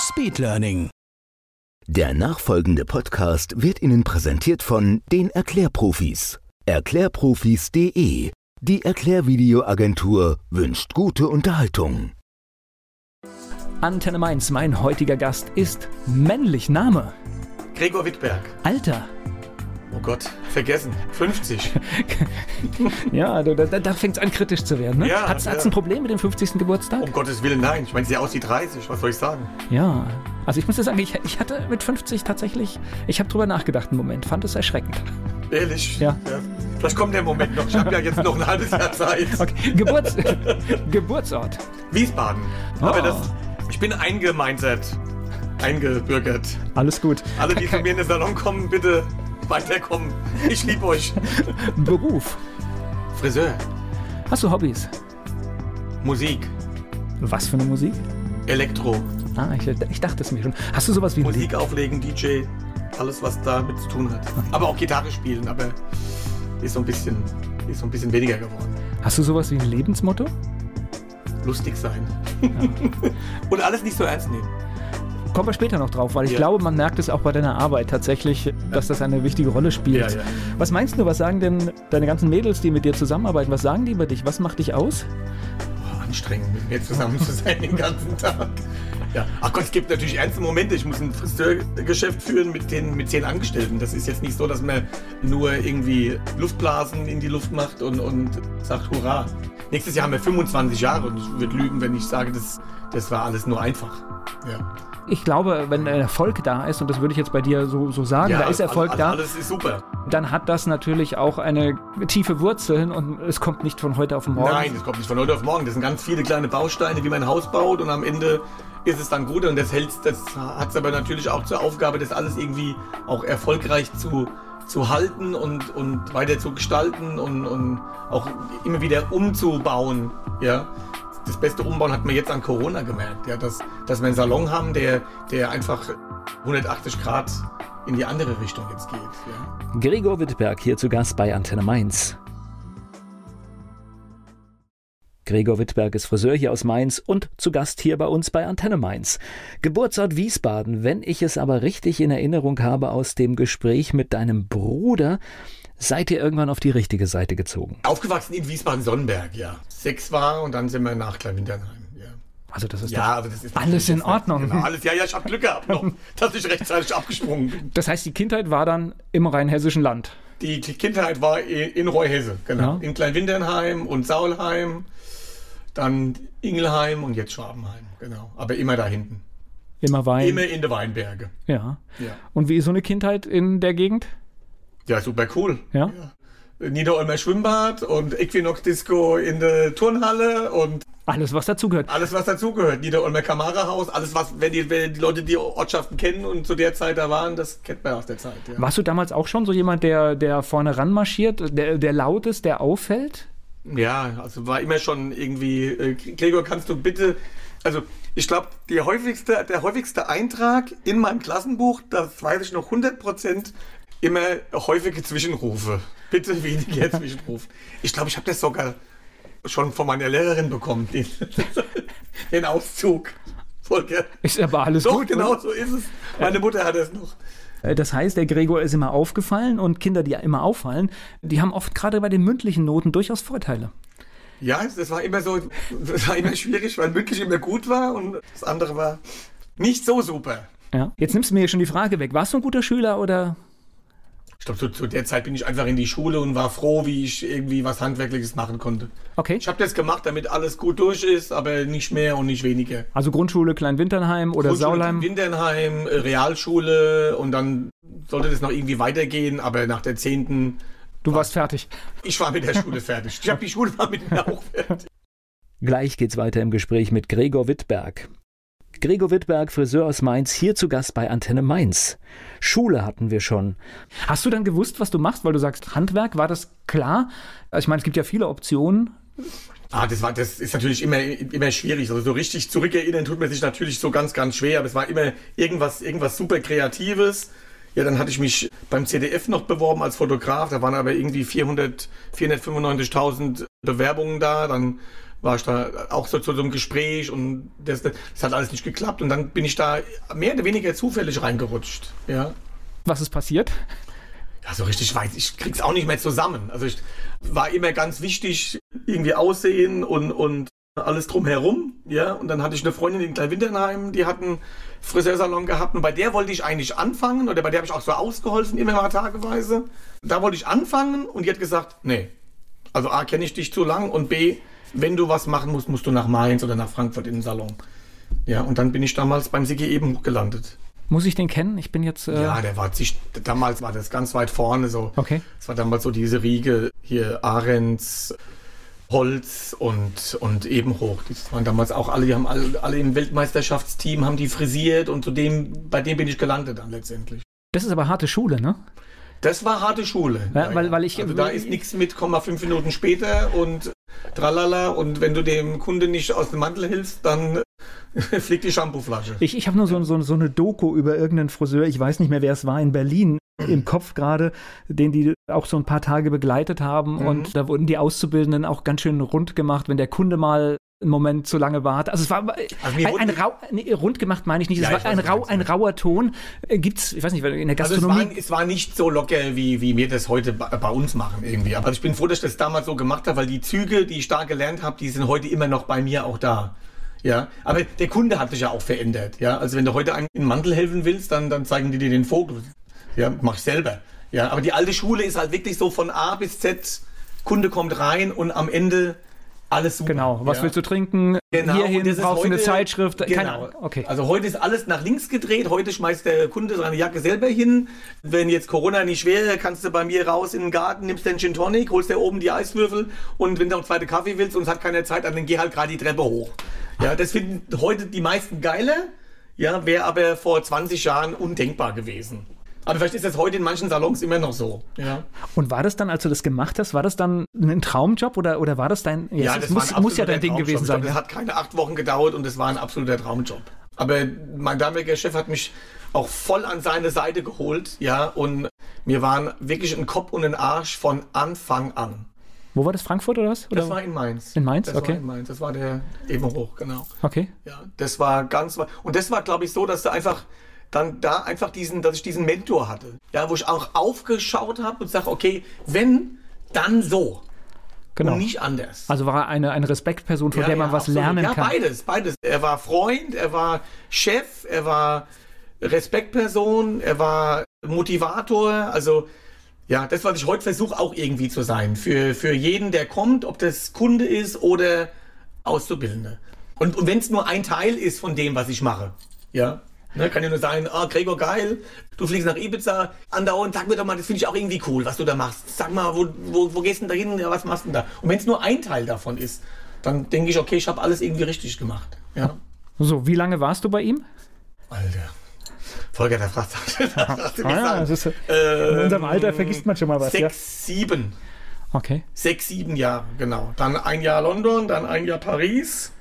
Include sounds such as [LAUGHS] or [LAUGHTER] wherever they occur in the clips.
Speedlearning. Der nachfolgende Podcast wird Ihnen präsentiert von den Erklärprofis. Erklärprofis.de. Die Erklärvideoagentur wünscht gute Unterhaltung. Antenne Mainz, mein heutiger Gast ist männlich. Name, Gregor Wittberg. Alter. Oh Gott, vergessen. 50. [LAUGHS] Ja, da, da, da fängt es an kritisch zu werden. Ne? Ja, hat's, hat's ja. ein Problem mit dem 50. Geburtstag? Um Gottes Willen, nein. Ich meine, sie aussieht 30. Was soll ich sagen? Ja. Also ich muss dir sagen, ich, ich hatte mit 50 tatsächlich, ich habe drüber nachgedacht einen Moment, fand es erschreckend. Ehrlich? Ja. Vielleicht kommt der Moment noch. Ich habe ja jetzt noch ein halbes Jahr Zeit. [LAUGHS] Okay, Geburts [LAUGHS] Geburtsort. Wiesbaden. Oh. Aber das, ich bin eingemeintert. Eingebürgert. Alles gut. Alle, die zu mir in den Salon kommen, bitte weiterkommen. Ich liebe euch. [LAUGHS] Beruf. Friseur. Hast du Hobbys? Musik. Was für eine Musik? Elektro. Ah, ich, ich dachte es mir schon. Hast du sowas wie Musik auflegen, DJ. Alles, was damit zu tun hat. Aber auch Gitarre spielen. Aber ist so ein bisschen, ist so ein bisschen weniger geworden. Hast du sowas wie ein Lebensmotto? lustig sein. [LAUGHS] Und alles nicht so ernst nehmen. Kommen wir später noch drauf, weil ich Ja. glaube, man merkt es auch bei deiner Arbeit tatsächlich, dass das eine wichtige Rolle spielt. Ja, ja. Was meinst du, was sagen denn deine ganzen Mädels, die mit dir zusammenarbeiten, was sagen die über dich? Was macht dich aus? Boah, anstrengend, mit mir zusammen zu sein den ganzen Tag. Ja. Ach Gott, es gibt natürlich ernste Momente. Ich muss ein Friseurgeschäft führen mit, den, mit zehn Angestellten. Das ist jetzt nicht so, dass man nur irgendwie Luftblasen in die Luft macht und, und sagt Hurra. Nächstes Jahr haben wir 25 Jahre und ich würde lügen, wenn ich sage, das, das war alles nur einfach. Ja. Ich glaube, wenn Erfolg da ist, und das würde ich jetzt bei dir so, so sagen, ja, da ist Erfolg all- da, Alles ist super. dann hat das natürlich auch eine tiefe Wurzeln und es kommt nicht von heute auf morgen. Nein, das kommt nicht von heute auf morgen. Das sind ganz viele kleine Bausteine, wie man ein Haus baut und am Ende ist es dann gut und das hält, das hat es aber natürlich auch zur Aufgabe, das alles irgendwie auch erfolgreich zu, zu halten und, und weiter zu gestalten und, und auch immer wieder umzubauen. Ja. Das beste Umbauen hat man jetzt an Corona gemerkt, ja, dass, dass wir einen Salon haben, der, der einfach 180 Grad in die andere Richtung jetzt geht. Ja. Gregor Wittberg hier zu Gast bei Antenne Mainz. Gregor Wittberg ist Friseur hier aus Mainz und zu Gast hier bei uns bei Antenne Mainz. Geburtsort Wiesbaden, wenn ich es aber richtig in Erinnerung habe aus dem Gespräch mit deinem Bruder, seid ihr irgendwann auf die richtige Seite gezogen. Aufgewachsen in Wiesbaden-Sonnenberg, ja. Sechs war und dann sind wir nach Kleinwinternheim. Ja. Also das ist Ja, doch also das ist alles in Ordnung. Genau, alles, ja, ja, ich habe Glück gehabt noch, [LAUGHS] dass ich rechtzeitig abgesprungen bin. Das heißt, die Kindheit war dann im rheinhessischen Land. Die Kindheit war in Reuhesse, genau. Ja. In Kleinwinternheim und Saulheim, dann Ingelheim und jetzt Schwabenheim, genau. Aber immer da hinten. Immer Wein. Immer in der Weinberge. Ja. Ja, Und wie ist so eine Kindheit in der Gegend? Ja super cool. Ja. Niederolmer Schwimmbad und Equinox Disco in der Turnhalle und Alles, was dazugehört. alles, was dazugehört. Niederolmer Kamerahaus, alles, was, wenn die, wenn die Leute die Ortschaften kennen und zu der Zeit da waren, das kennt man aus der Zeit. Ja. Warst du damals auch schon so jemand, der, der vorne ranmarschiert, der, der laut ist, der auffällt? Ja, also war immer schon irgendwie, äh, Gregor, kannst du bitte, also ich glaube, der häufigste, der häufigste Eintrag in meinem Klassenbuch, das weiß ich noch 100 Prozent, immer häufige Zwischenrufe. Bitte weniger [LAUGHS] Zwischenrufe. Ich glaube, ich habe das sogar schon von meiner Lehrerin bekommen, den, [LAUGHS] den Auszug. Volker. Ist aber alles Doch, gut. genau ne? so ist es. Meine Mutter hat es noch. Äh, Das heißt, der Gregor ist immer aufgefallen und Kinder, die ja immer auffallen, die haben oft gerade bei den mündlichen Noten durchaus Vorteile. Ja, das war immer so, das war immer schwierig, weil mündlich immer gut war und das andere war nicht so super. Ja. Jetzt nimmst du mir schon die Frage weg. Warst du ein guter Schüler oder? Ich glaube, zu, zu der Zeit bin ich einfach in die Schule und war froh, wie ich irgendwie was Handwerkliches machen konnte. Okay. Ich habe das gemacht, damit alles gut durch ist, aber nicht mehr und nicht weniger. Also Grundschule Kleinwinternheim oder Grundschule Saulheim. Winternheim, äh, Realschule und dann sollte das noch irgendwie weitergehen, aber nach der zehnten, Du warst fertig. ich war mit der Schule fertig. Ich habe die [LAUGHS] Schule war mit mir auch fertig. Gleich geht's weiter im Gespräch mit Gregor Wittberg. Gregor Wittberg, Friseur aus Mainz, hier zu Gast bei Antenne Mainz. Schule hatten wir schon. Hast du dann gewusst, was du machst, weil du sagst Handwerk? War das klar? Also ich meine, es gibt ja viele Optionen. Ah, das war, das ist natürlich immer, immer schwierig. Also so richtig zurückerinnern tut man sich natürlich so ganz, ganz schwer. Aber es war immer irgendwas, irgendwas super Kreatives. Ja, dann hatte ich mich beim CDF noch beworben als Fotograf. Da waren aber irgendwie 400, 495.000 Bewerbungen da. Dann war ich da auch so zu so einem Gespräch und das, das hat alles nicht geklappt. Und dann bin ich da mehr oder weniger zufällig reingerutscht. Ja. Was ist passiert? Ja, so richtig weiß ich, krieg's auch nicht mehr zusammen. Also ich war immer ganz wichtig, irgendwie Aussehen und, und alles drumherum, ja. Und dann hatte ich eine Freundin in Kleinwinternheim, die hat einen Friseursalon gehabt und bei der wollte ich eigentlich anfangen oder bei der habe ich auch so ausgeholfen, immer mal tageweise. Da wollte ich anfangen und die hat gesagt, nee. Also A, kenne ich dich zu lang und B, wenn du was machen musst, musst du nach Mainz oder nach Frankfurt in den Salon. Ja, und dann bin ich damals beim Sigi eben gelandet. Muss ich den kennen? Ich bin jetzt. Äh ja, der war sich, damals war das ganz weit vorne so. Okay. Es war damals so diese Riege hier Ahrens, Holz und, und Ebenhoch. Das waren damals auch alle, die haben alle, alle im Weltmeisterschaftsteam, haben die frisiert und zu dem, bei dem bin ich gelandet dann letztendlich. Das ist aber harte Schule, ne? Das war harte Schule. Ja, weil, weil ich, also da ist nichts mit, komm mal fünf Minuten später und tralala und wenn du dem Kunde nicht aus dem Mantel hilfst, dann [LAUGHS] fliegt die Shampooflasche. Ich, ich habe nur so, so, so eine Doku über irgendeinen Friseur, ich weiß nicht mehr, wer es war, in Berlin [CLEARS THROAT] im Kopf gerade, den die auch so ein paar Tage begleitet haben mhm. und da wurden die Auszubildenden auch ganz schön rund gemacht, wenn der Kunde mal einen Moment zu lange warte. Also es war also ein, ein rau, nee, rund gemacht meine ich nicht, es ja, war ein, rau, ein rauer Ton. Äh, gibt's, ich weiß nicht, in der Gastronomie. Also es, war, es war nicht so locker, wie, wie wir das heute bei, uns machen irgendwie. Aber ich bin froh, dass ich das damals so gemacht habe, weil die Züge, die ich da gelernt habe, die sind heute immer noch bei mir auch da. Ja, aber der Kunde hat sich ja auch verändert. Ja, also wenn du heute einen in Mantel helfen willst, dann, dann zeigen die dir den Vogel. Ja, mach ich selber. Ja, aber die alte Schule ist halt wirklich so von A bis Z. Kunde kommt rein und am Ende alles super. Genau. Was ja. willst du trinken? Genau. Hierhin brauchst du eine Zeitschrift. Genau. Keine, okay. Also heute ist alles nach links gedreht. Heute schmeißt der Kunde seine Jacke selber hin. Wenn jetzt Corona nicht wäre, kannst du bei mir raus in den Garten, nimmst den Gin Tonic, holst dir oben die Eiswürfel und wenn du noch zweite Kaffee willst und es hat keine Zeit, dann geh halt gerade die Treppe hoch. Ja, das finden heute die meisten geile. Ja, wäre aber vor 20 Jahren undenkbar gewesen. Aber vielleicht ist das heute in manchen Salons immer noch so. Ja. Und war das dann, als du das gemacht hast, war das dann ein Traumjob oder, oder war das dein. Ja, ja das muss, muss ja dein Ding gewesen sein. Das hat keine acht Wochen gedauert und es war ein absoluter Traumjob. Aber mein damaliger Chef hat mich auch voll an seine Seite geholt, ja, und mir waren wirklich ein Kopf und ein Arsch von Anfang an. Wo war das? Frankfurt oder was? Oder? Das war in Mainz. In Mainz, das okay. War in Mainz. Das war der Ebenhoch, genau. Okay. Ja, das war ganz. Und das war, glaube ich, so, dass du einfach dann da einfach diesen, dass ich diesen Mentor hatte. Ja, wo ich auch aufgeschaut habe und sage, okay, wenn, dann so. Genau. Und nicht anders. Also war er eine, eine Respektperson, von ja, der man ja, was absolut. lernen ja, kann. Ja, beides, beides. Er war Freund, er war Chef, er war Respektperson, er war Motivator. Also ja, das, was ich heute versuche, auch irgendwie zu sein. Für, für jeden, der kommt, ob das Kunde ist oder Auszubildende. Und, und wenn es nur ein Teil ist von dem, was ich mache. Ja, Ne, kann ja nur sein, ah, Gregor, geil, du fliegst nach Ibiza, andauernd, sag mir doch mal, das finde ich auch irgendwie cool, was du da machst. Sag mal, wo, wo, wo gehst du denn da hin, ja, was machst du denn da? Und wenn es nur ein Teil davon ist, dann denke ich, okay, ich habe alles irgendwie richtig gemacht. Ja. So, wie lange warst du bei ihm? Alter. Volker, der [LAUGHS] fragt, ah, ja, ist, ähm, In unserem Alter vergisst man schon mal was. Sechs, ja? sieben. Okay. Sechs, sieben Jahre, genau. Dann ein Jahr London, dann ein Jahr Paris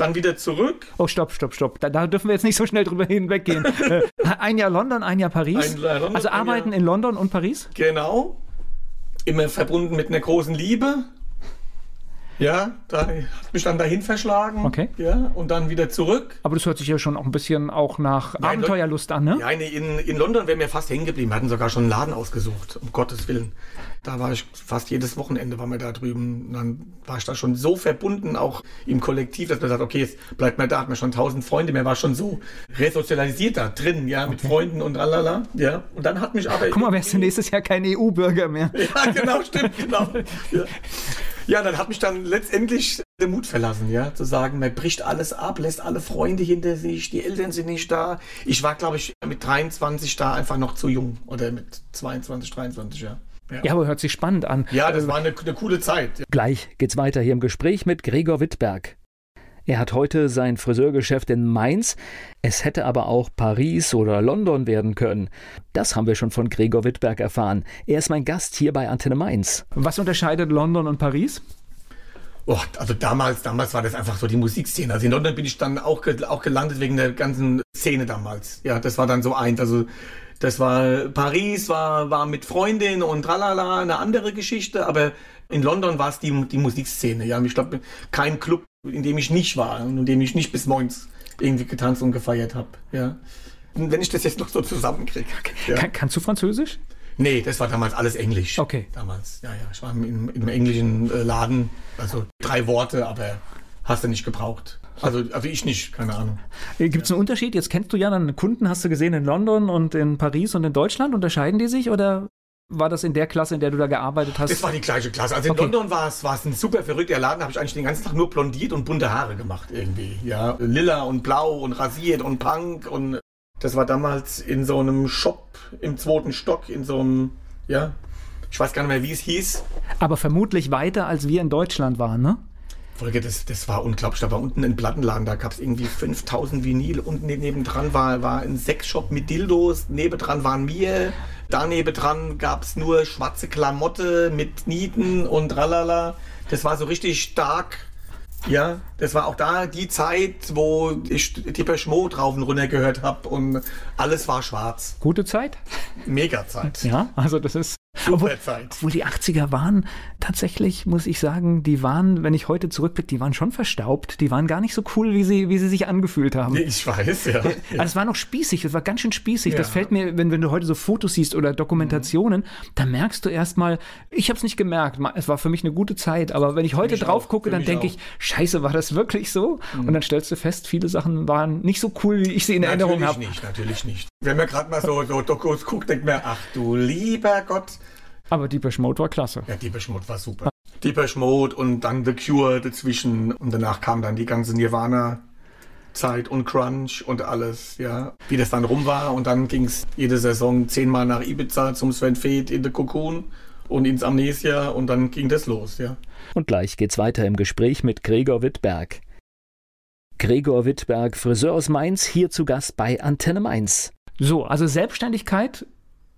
dann wieder zurück. Oh, stopp, stopp, stopp. Da, da dürfen wir jetzt nicht so schnell drüber [LAUGHS] hinweggehen. Äh, ein Jahr London, ein Jahr Paris. Ein Jahr London, also arbeiten Jahr... in London und Paris? Genau. Immer verbunden mit einer großen Liebe. Ja, da hat mich dann dahin verschlagen. Okay. Ja, und dann wieder zurück. Aber das hört sich ja schon auch ein bisschen auch nach ja, Abenteuerlust an, ne? Ja, in, in London wären wir fast hängen geblieben. Wir hatten sogar schon einen Laden ausgesucht, um Gottes Willen. Da war ich fast jedes Wochenende war wir da drüben. Und dann war ich da schon so verbunden, auch im Kollektiv, dass man sagt, okay, jetzt bleibt man da, hat man schon tausend Freunde, mir war schon so resozialisiert da drin, ja, mit okay. Freunden und lalala. Ja. Und dann hat mich aber. Guck mal, wärst du nächstes Jahr kein EU-Bürger mehr. Ja, genau, stimmt, genau. [LAUGHS] Ja. Ja, dann hat mich dann letztendlich der Mut verlassen, ja, zu sagen, man bricht alles ab, lässt alle Freunde hinter sich, die Eltern sind nicht da. Ich war, glaube ich, mit 23 da einfach noch zu jung oder mit 22, 23, ja. Ja. ja, aber hört sich spannend an. Ja, das war eine, eine coole Zeit. Gleich geht's weiter hier im Gespräch mit Gregor Wittberg. Er hat heute sein Friseurgeschäft in Mainz. Es hätte aber auch Paris oder London werden können. Das haben wir schon von Gregor Wittberg erfahren. Er ist mein Gast hier bei Antenne Mainz. Was unterscheidet London und Paris? Oh, also damals, damals war das einfach so die Musikszene. Also in London bin ich dann auch, auch gelandet wegen der ganzen Szene damals. Ja, das war dann so eins. Also das war Paris, war, war mit Freundin und tralala, eine andere Geschichte, aber in London war es die, die Musikszene. Ja, ich glaube, kein Club, in dem ich nicht war und in dem ich nicht bis morgens irgendwie getanzt und gefeiert habe. Ja. Und wenn ich das jetzt noch so zusammenkriege. Ja. Kann, kannst du Französisch? Nee, das war damals alles Englisch. Okay. Damals, ja, ja. Ich war im, im englischen äh, Laden, also drei Worte, aber hast du nicht gebraucht. Also, also ich nicht, keine Ahnung. Gibt es einen Unterschied? Jetzt kennst du ja dann Kunden, hast du gesehen in London und in Paris und in Deutschland. Unterscheiden die sich oder war das in der Klasse, in der du da gearbeitet hast? Das war die gleiche Klasse. Also in okay. London war es, war es ein super verrückter Laden. Da habe ich eigentlich den ganzen Tag nur blondiert und bunte Haare gemacht irgendwie. Ja, lila und blau und rasiert und Punk und das war damals in so einem Shop im zweiten Stock in so einem, ja, ich weiß gar nicht mehr, wie es hieß. Aber vermutlich weiter, als wir in Deutschland waren, ne? Folge, das, das war unglaublich. Da war unten ein Plattenladen, da gab es irgendwie 5000 Vinyl. Unten nebendran war, war ein Sexshop mit Dildos. Nebendran waren wir. Da nebendran gab es nur schwarze Klamotte mit Nieten und tralala. Das war so richtig stark. Ja, das war auch da die Zeit, wo ich Depeche Mode drauf und runter gehört habe und alles war schwarz. Gute Zeit? Mega Zeit. Ja, also das ist obwohl, obwohl die 80er waren, tatsächlich muss ich sagen, die waren, wenn ich heute zurückblicke, die waren schon verstaubt. Die waren gar nicht so cool, wie sie, wie sie sich angefühlt haben. Ich weiß, ja. Also es war noch spießig, es war ganz schön spießig. Ja. Das fällt mir, wenn, wenn du heute so Fotos siehst oder Dokumentationen, mhm. da merkst du erstmal, ich habe es nicht gemerkt, es war für mich eine gute Zeit, aber wenn ich heute drauf gucke, dann denke ich, scheiße, war das wirklich so? Mhm. Und dann stellst du fest, viele Sachen waren nicht so cool, wie ich sie in natürlich Erinnerung habe. Natürlich nicht, natürlich nicht. Wenn man gerade mal so, so Dokus guckt, denkt man, ach du lieber Gott, aber Deepesh Mode war klasse. Ja, Deepesh Mode war super. Deepesh Mode und dann The Cure dazwischen und danach kam dann die ganze Nirvana Zeit und Crunch und alles, ja. Wie das dann rum war und dann ging es jede Saison zehnmal nach Ibiza zum Sven Feth in The Cocoon und ins Amnesia und dann ging das los, ja. Und gleich geht's weiter im Gespräch mit Gregor Wittberg. Gregor Wittberg, Friseur aus Mainz, hier zu Gast bei Antenne Mainz. So, also Selbstständigkeit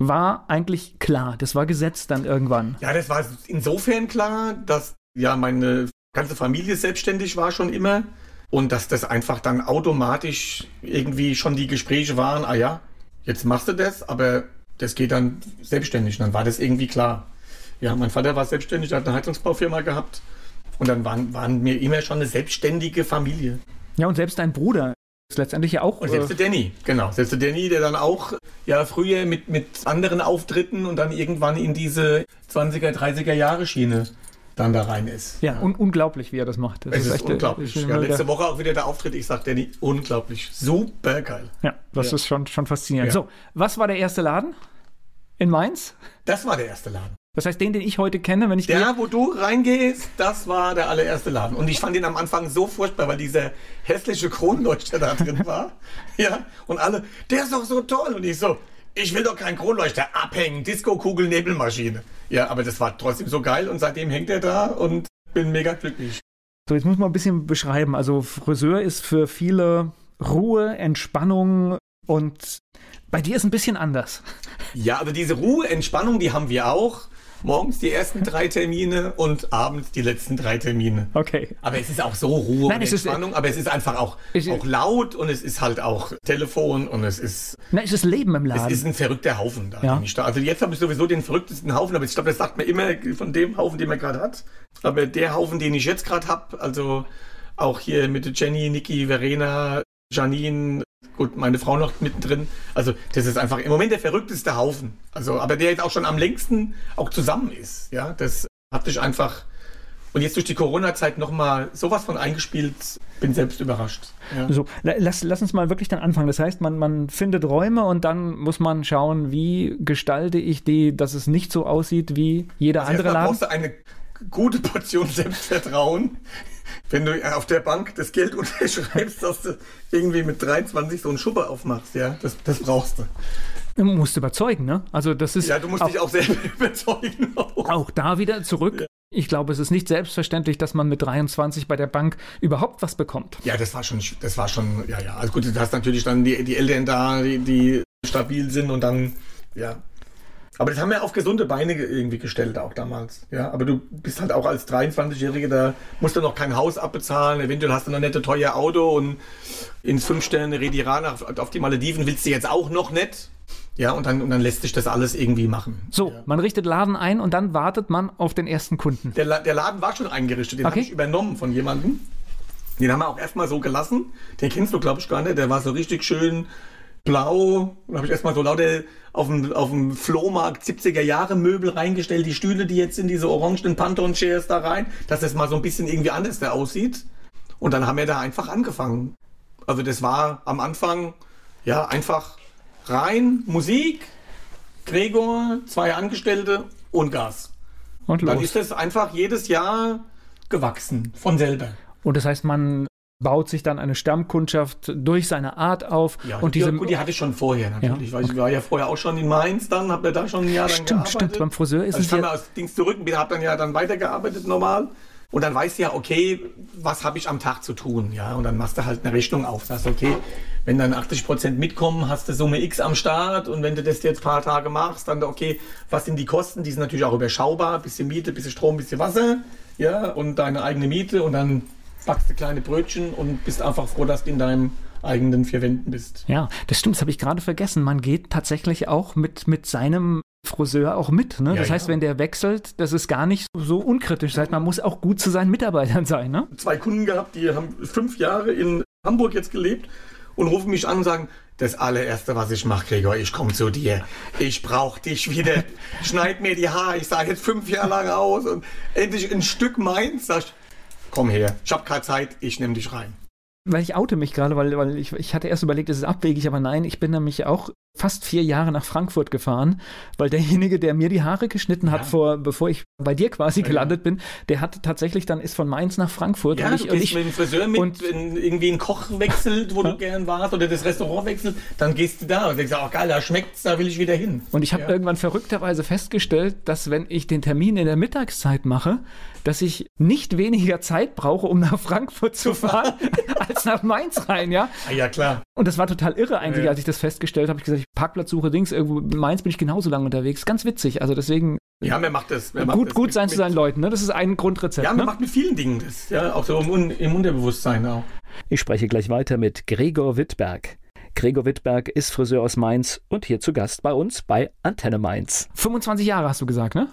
war eigentlich klar. Das war gesetzt dann irgendwann. Ja, das war insofern klar, dass ja meine ganze Familie selbstständig war schon immer und dass das einfach dann automatisch irgendwie schon die Gespräche waren, ah ja, jetzt machst du das, aber das geht dann selbstständig. Und dann war das irgendwie klar. Ja, mein Vater war selbstständig, hat eine Heizungsbaufirma gehabt und dann waren, waren wir immer schon eine selbstständige Familie. Ja, und selbst dein Bruder letztendlich ja auch. Und selbst äh, der Danny, genau. Selbst der Danny, der dann auch ja früher mit, mit anderen Auftritten und dann irgendwann in diese 20er, 30er Jahre Schiene dann da rein ist. Ja, un unglaublich, wie er das macht. Das es ist, ist echt, äh, unglaublich. Ja, letzte Woche auch wieder der Auftritt. Ich sag Danny, unglaublich. Super geil. Ja, das ja. ist schon, schon faszinierend. Ja. So, was war der erste Laden in Mainz? Das war der erste Laden. Das heißt, den, den ich heute kenne, wenn ich. Der, wo du reingehst, das war der allererste Laden. Und ich fand ihn am Anfang so furchtbar, weil dieser hässliche Kronleuchter da drin [LAUGHS] war. ja. Und alle, der ist doch so toll. Und ich so, ich will doch keinen Kronleuchter abhängen. Disco-Kugel, Nebelmaschine. Ja, aber das war trotzdem so geil und seitdem hängt er da und bin mega glücklich. So, jetzt muss man ein bisschen beschreiben. Also, Friseur ist für viele Ruhe, Entspannung und bei dir ist ein bisschen anders. Ja, also diese Ruhe, Entspannung, die haben wir auch morgens die ersten drei Termine und abends die letzten drei Termine. Okay. Aber es ist auch so Ruhe Nein, und Entspannung, ist, aber es ist einfach auch, auch laut und es ist halt auch Telefon und es ist. Nein, es ist Leben im Laden. Es ist ein verrückter Haufen da. Ja. da. Also jetzt habe ich sowieso den verrücktesten Haufen, aber ich glaube, das sagt man immer von dem Haufen, den man gerade hat. Aber der Haufen, den ich jetzt gerade habe, also auch hier mit Jenny, Niki, Verena, Janine, gut, meine Frau noch mittendrin. Also das ist einfach im Moment der verrückteste Haufen. Also, aber der jetzt auch schon am längsten auch zusammen ist. Ja, das hat sich einfach und jetzt durch die Corona-Zeit nochmal sowas von eingespielt, bin selbst überrascht. Ja. So, lass, lass uns mal wirklich dann anfangen. Das heißt, man, man findet Räume und dann muss man schauen, wie gestalte ich die, dass es nicht so aussieht wie jeder also andere Laden. brauchst du eine gute Portion Selbstvertrauen, wenn du auf der Bank das Geld [LAUGHS] unterschreibst, dass du irgendwie mit 23 so einen Schubber aufmachst, ja, das, das brauchst du. Du musst überzeugen, ne? Also das ist. Ja, du musst auch, dich auch selber [LAUGHS] überzeugen. Auch. auch da wieder zurück. Ja. Ich glaube, es ist nicht selbstverständlich, dass man mit 23 bei der Bank überhaupt was bekommt. Ja, das war schon, das war schon, ja, ja. Also gut, du hast natürlich dann die, die Eltern da, die, die stabil sind und dann, ja. Aber das haben wir auf gesunde Beine irgendwie gestellt auch damals. Ja, aber du bist halt auch als 23-Jähriger, da musst du noch kein Haus abbezahlen, eventuell hast du noch nicht ein teures Auto und ins Fünf-Sterne-Rediran auf, auf die Malediven willst du jetzt auch noch nicht. Ja, und dann, und dann lässt sich das alles irgendwie machen. So, ja. man richtet Laden ein und dann wartet man auf den ersten Kunden. Der, La der Laden war schon eingerichtet, den Okay. habe ich übernommen von jemandem. Den haben wir auch erstmal so gelassen. Den kennst du, glaube ich, gar nicht. Der war so richtig schön blau. Da habe ich erstmal so lauter auf dem, auf dem Flohmarkt 70er Jahre Möbel reingestellt. Die Stühle, die jetzt sind, diese orangenen Pantone-Chairs da rein, dass das mal so ein bisschen irgendwie anders da aussieht. Und dann haben wir da einfach angefangen. Also das war am Anfang, ja, einfach rein, Musik, Gregor, zwei Angestellte und Gas. Und Dann los. ist es einfach jedes Jahr gewachsen, von selber. Und das heißt, man baut sich dann eine Stammkundschaft durch seine Art auf. und die, diese die hatte ich schon vorher natürlich, Ja, weil ich war ja vorher auch schon in Mainz, dann habe da schon ein Jahr lang Stimmt, gearbeitet. stimmt. Beim Friseur ist also es ich kam ja- ja aus Dings zurück und habe dann ja dann weitergearbeitet normal. Und dann weißt du ja, okay, was habe ich am Tag zu tun, ja? Und dann machst du halt eine Rechnung auf, sagst, okay, wenn dann 80 Prozent mitkommen, hast du Summe X am Start und wenn du das jetzt ein paar Tage machst, dann okay, was sind die Kosten? Die sind natürlich auch überschaubar, bisschen Miete, bisschen Strom, bisschen Wasser, ja, und deine eigene Miete und dann backst du kleine Brötchen und bist einfach froh, dass du in deinem eigenen vier Wänden bist. Ja, das stimmt, das habe ich gerade vergessen. Man geht tatsächlich auch mit, mit seinem Friseur auch mit. Ne? Ja, das heißt, ja. wenn der wechselt, das ist gar nicht so unkritisch. Das heißt, man muss auch gut zu seinen Mitarbeitern sein. Ne? zwei Kunden gehabt, die haben fünf Jahre in Hamburg jetzt gelebt und rufen mich an und sagen, das allererste, was ich mache, Gregor, ich komme zu dir. Ich brauche dich wieder. [LAUGHS] Schneid mir die Haare. Ich sah jetzt fünf Jahre lang aus und endlich ein Stück meins. Sag ich, komm her. Ich habe keine Zeit. Ich nehme dich rein. Weil ich oute mich gerade, weil, weil ich, ich hatte erst überlegt, es ist abwegig, aber nein, ich bin nämlich auch fast vier Jahre nach Frankfurt gefahren, weil derjenige, der mir die Haare geschnitten hat, Ja. vor, bevor ich bei dir quasi Ja, gelandet bin, der hat tatsächlich dann ist von Mainz nach Frankfurt. Ja, und ich, du und gehst ich, mit dem Friseur mit, und- wenn irgendwie ein Koch wechselt, wo du gern warst, oder das Restaurant wechselt, dann gehst du da und denkst, ach geil, da schmeckt's, da will ich wieder hin. Und ich habe Ja. irgendwann verrückterweise festgestellt, dass wenn ich den Termin in der Mittagszeit mache, dass ich nicht weniger Zeit brauche, um nach Frankfurt zu fahren, [LAUGHS] als nach Mainz rein, ja. Ah, ja, klar. Und das war total irre eigentlich, Ja. als ich das festgestellt habe. Ich gesagt, ich Parkplatzsuche Dings, irgendwo in Mainz bin ich genauso lange unterwegs. Ganz witzig. Also deswegen Ja, man macht das. Man macht gut, das gut mit- sein zu mit- seinen Leuten, ne? Das ist ein Grundrezept. Ja, man ne? macht mit vielen Dingen das. Ja, auch so im, im Unterbewusstsein auch. Ich spreche gleich weiter mit Gregor Wittberg. Gregor Wittberg ist Friseur aus Mainz und hier zu Gast bei uns bei Antenne Mainz. 25 Jahre hast du gesagt, ne?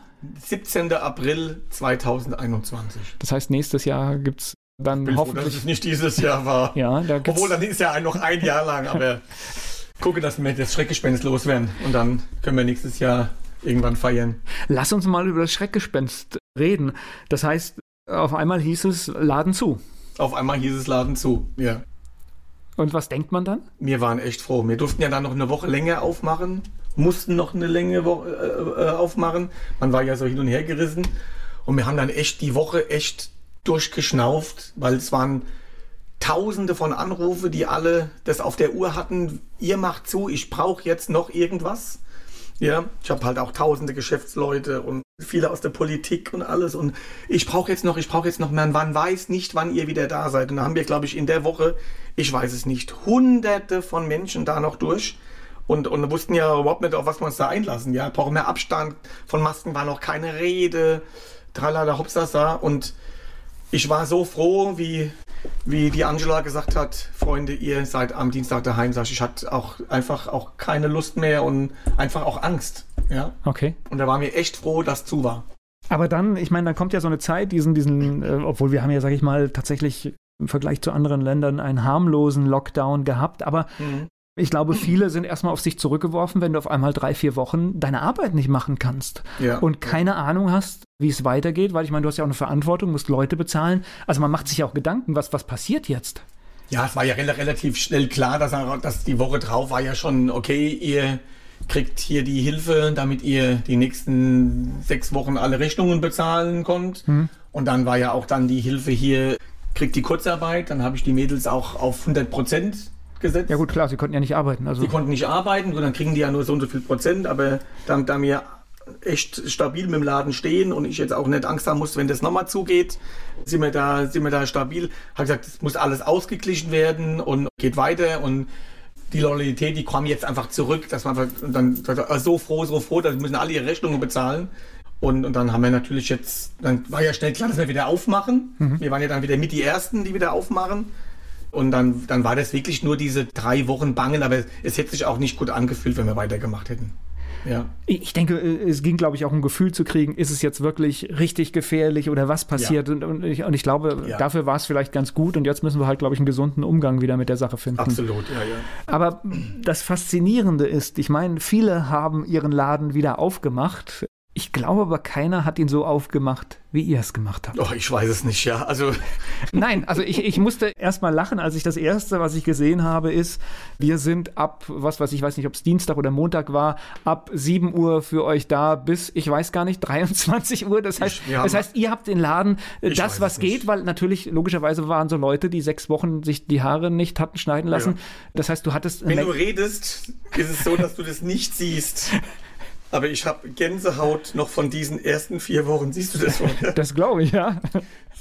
17. April 2021. Das heißt, nächstes Jahr gibt's dann bin froh, dass hoffentlich. es nicht dieses Jahr war. [LAUGHS] ja, da gibt's, Obwohl, dann ist ja noch ein Jahr lang, aber [LAUGHS] gucke, dass wir das Schreckgespenst loswerden. Und dann können wir nächstes Jahr irgendwann feiern. Lass uns mal über das Schreckgespenst reden. Das heißt, auf einmal hieß es Laden zu. Auf einmal hieß es Laden zu. Ja. Und was denkt man dann? Wir waren echt froh. Wir durften ja dann noch eine Woche länger aufmachen, mussten noch eine Länge Wo äh, äh, aufmachen. Man war ja so hin und her gerissen. Und wir haben dann echt die Woche echt durchgeschnauft, weil es waren tausende von Anrufe, die alle das auf der Uhr hatten. Ihr macht zu, ich brauche jetzt noch irgendwas. Ja, ich habe halt auch tausende Geschäftsleute und viele aus der Politik und alles. Und ich brauche jetzt noch, ich brauche jetzt noch, man, man weiß nicht, wann ihr wieder da seid. Und da haben wir, glaube ich, in der Woche, ich weiß es nicht, hunderte von Menschen da noch durch. Und, und wussten ja überhaupt nicht, auf was wir uns da einlassen. Ja, brauchen mehr Abstand. Von Masken war noch keine Rede. Tralala, hopsasa. Und ich war so froh, wie, wie die Angela gesagt hat, Freunde, ihr seid am Dienstag daheim. Sag ich, ich hatte auch einfach auch keine Lust mehr und einfach auch Angst. Ja. Okay. Und da waren wir echt froh, dass zu war. Aber dann, ich meine, dann kommt ja so eine Zeit, diesen, diesen, äh, obwohl wir haben ja, sag ich mal, tatsächlich im Vergleich zu anderen Ländern einen harmlosen Lockdown gehabt, aber ich glaube, viele sind erstmal auf sich zurückgeworfen, wenn du auf einmal drei, vier Wochen deine Arbeit nicht machen kannst Ja. und keine Ahnung hast, wie es weitergeht, weil ich meine, du hast ja auch eine Verantwortung, musst Leute bezahlen. Also man macht sich ja auch Gedanken, was, was passiert jetzt? Ja, es war ja rel relativ schnell klar, dass, er, dass die Woche drauf war ja schon, okay, ihr kriegt hier die Hilfe, damit ihr die nächsten sechs Wochen alle Rechnungen bezahlen konnt. Und dann war ja auch dann die Hilfe hier, kriegt die Kurzarbeit. Dann habe ich die Mädels auch auf 100 Prozent gesetzt. Ja gut, klar, sie konnten ja nicht arbeiten. Also Die konnten nicht arbeiten, und dann kriegen die ja nur so und so viel Prozent, aber dann, da wir echt stabil mit dem Laden stehen und ich jetzt auch nicht Angst haben muss, wenn das nochmal zugeht, sind wir da, sind wir da stabil. Hat gesagt, es muss alles ausgeglichen werden und geht weiter und die Loyalität, die kam jetzt einfach zurück, dass man einfach dann so froh, so froh, dass müssen alle ihre Rechnungen bezahlen. Und, und dann haben wir natürlich jetzt, dann war ja schnell klar, dass wir wieder aufmachen. Mhm. Wir waren ja dann wieder mit die Ersten, die wieder aufmachen. Und dann, dann war das wirklich nur diese drei Wochen Bangen, aber es hätte sich auch nicht gut angefühlt, wenn wir weitergemacht hätten. Ja. Ich denke, äh, es ging, glaube ich, auch um Gefühl zu kriegen, ist es jetzt wirklich richtig gefährlich oder was passiert? Ja. Und, und, ich, und, ich, glaube, ja. dafür war es vielleicht ganz gut und jetzt müssen wir halt, glaube ich, einen gesunden Umgang wieder mit der Sache finden. Absolut, ja, ja. Aber das Faszinierende ist, ich meine, viele haben ihren Laden wieder aufgemacht. Ich glaube aber, keiner hat ihn so aufgemacht, wie ihr es gemacht habt. Oh, ich weiß es nicht, ja. Also. [LAUGHS] Nein, also ich, ich musste erst mal lachen, als ich das erste, was ich gesehen habe, ist, wir sind ab, was weiß ich, weiß nicht, ob es Dienstag oder Montag war, ab 7 Uhr für euch da bis, ich weiß gar nicht, [LAUGHS] 23 Uhr. Das heißt, ich, das heißt ihr habt den Laden das, was geht, weil natürlich, logischerweise waren so Leute, die sechs Wochen sich die Haare nicht hatten schneiden lassen. Ja. Das heißt, du hattest. Wenn du redest, ist es so, dass du das nicht siehst. [LAUGHS] Aber ich habe Gänsehaut noch von diesen ersten vier Wochen. Siehst du das? Von [LAUGHS] Das glaube ich, ja.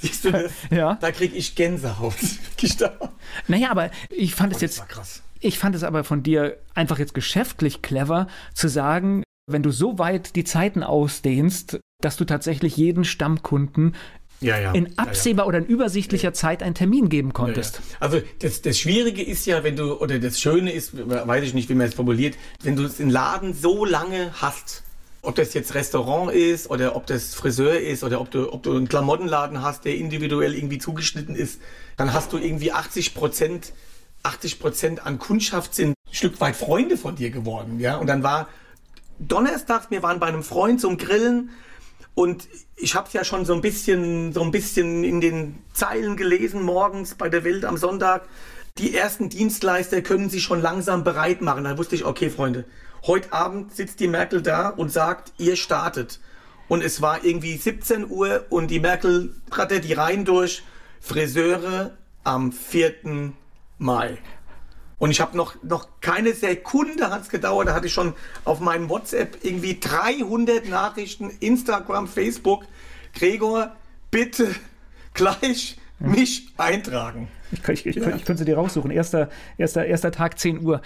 Siehst du das? Ja. Da kriege ich Gänsehaut. [LAUGHS] naja, aber ich fand es jetzt. krass. Ich fand es aber von dir einfach jetzt geschäftlich clever zu sagen, wenn du so weit die Zeiten ausdehnst, dass du tatsächlich jeden Stammkunden ja, ja. in absehbar ja, oder in übersichtlicher Zeit einen Termin geben konntest. Also das, das Schwierige ist ja, wenn du, oder das Schöne ist, weiß ich nicht, wie man es formuliert, wenn du den Laden so lange hast, ob das jetzt Restaurant ist oder ob das Friseur ist oder ob du, ob du einen Klamottenladen hast, der individuell irgendwie zugeschnitten ist, dann hast du irgendwie 80 Prozent 80 Prozent an Kundschaft sind ein Stück weit Freunde von dir geworden, ja. Und dann war donnerstags, wir waren bei einem Freund zum Grillen und ich habe es ja schon so ein bisschen, so ein bisschen in den Zeilen gelesen morgens bei der Welt am Sonntag. Die ersten Dienstleister können sich schon langsam bereit machen. Da wusste ich, okay, Freunde, heute Abend sitzt die Merkel da und sagt, ihr startet. Und es war irgendwie 17 Uhr und die Merkel rattert die Reihen durch. Friseure am 4. Mai. Und ich habe noch, noch keine Sekunde hat es gedauert, da hatte ich schon auf meinem WhatsApp irgendwie 300 Nachrichten, Instagram, Facebook. Gregor, bitte [LAUGHS] gleich mich eintragen. Ich, ich, ich, ja. ich, könnte sie dir raussuchen. Erster, erster, erster Tag 10 Uhr.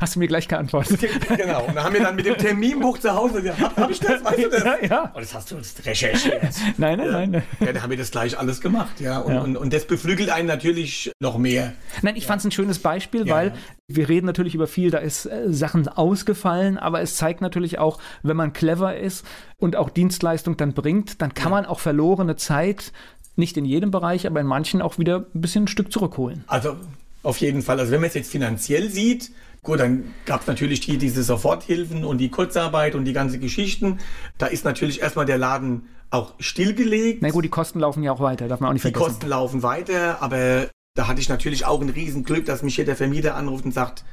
Hast du mir gleich geantwortet. [LAUGHS] Genau. Und dann haben wir dann mit dem Terminbuch zu Hause gesagt, hab ich das? Weißt du das? Ja, ja. Und oh, das hast du uns recherchiert. Nein, nein, ja. nein. Ja, da haben wir das gleich alles gemacht. Ja. Und, ja. und, und das beflügelt einen natürlich noch mehr. Nein, ich fand es ein schönes Beispiel, weil wir reden natürlich über viel, da ist äh, Sachen ausgefallen, aber es zeigt natürlich auch, wenn man clever ist und auch Dienstleistung dann bringt, dann kann man auch verlorene Zeit nicht in jedem Bereich, aber in manchen auch wieder ein bisschen ein Stück zurückholen. Also auf jeden Fall. Also wenn man es jetzt finanziell sieht, gut, dann gab es natürlich hier diese Soforthilfen und die Kurzarbeit und die ganzen Geschichten. Da ist natürlich erstmal der Laden auch stillgelegt. Na gut, die Kosten laufen ja auch weiter, darf man auch nicht vergessen. Die Kosten laufen weiter, aber da hatte ich natürlich auch ein Riesenglück, dass mich hier der Vermieter anruft und sagt,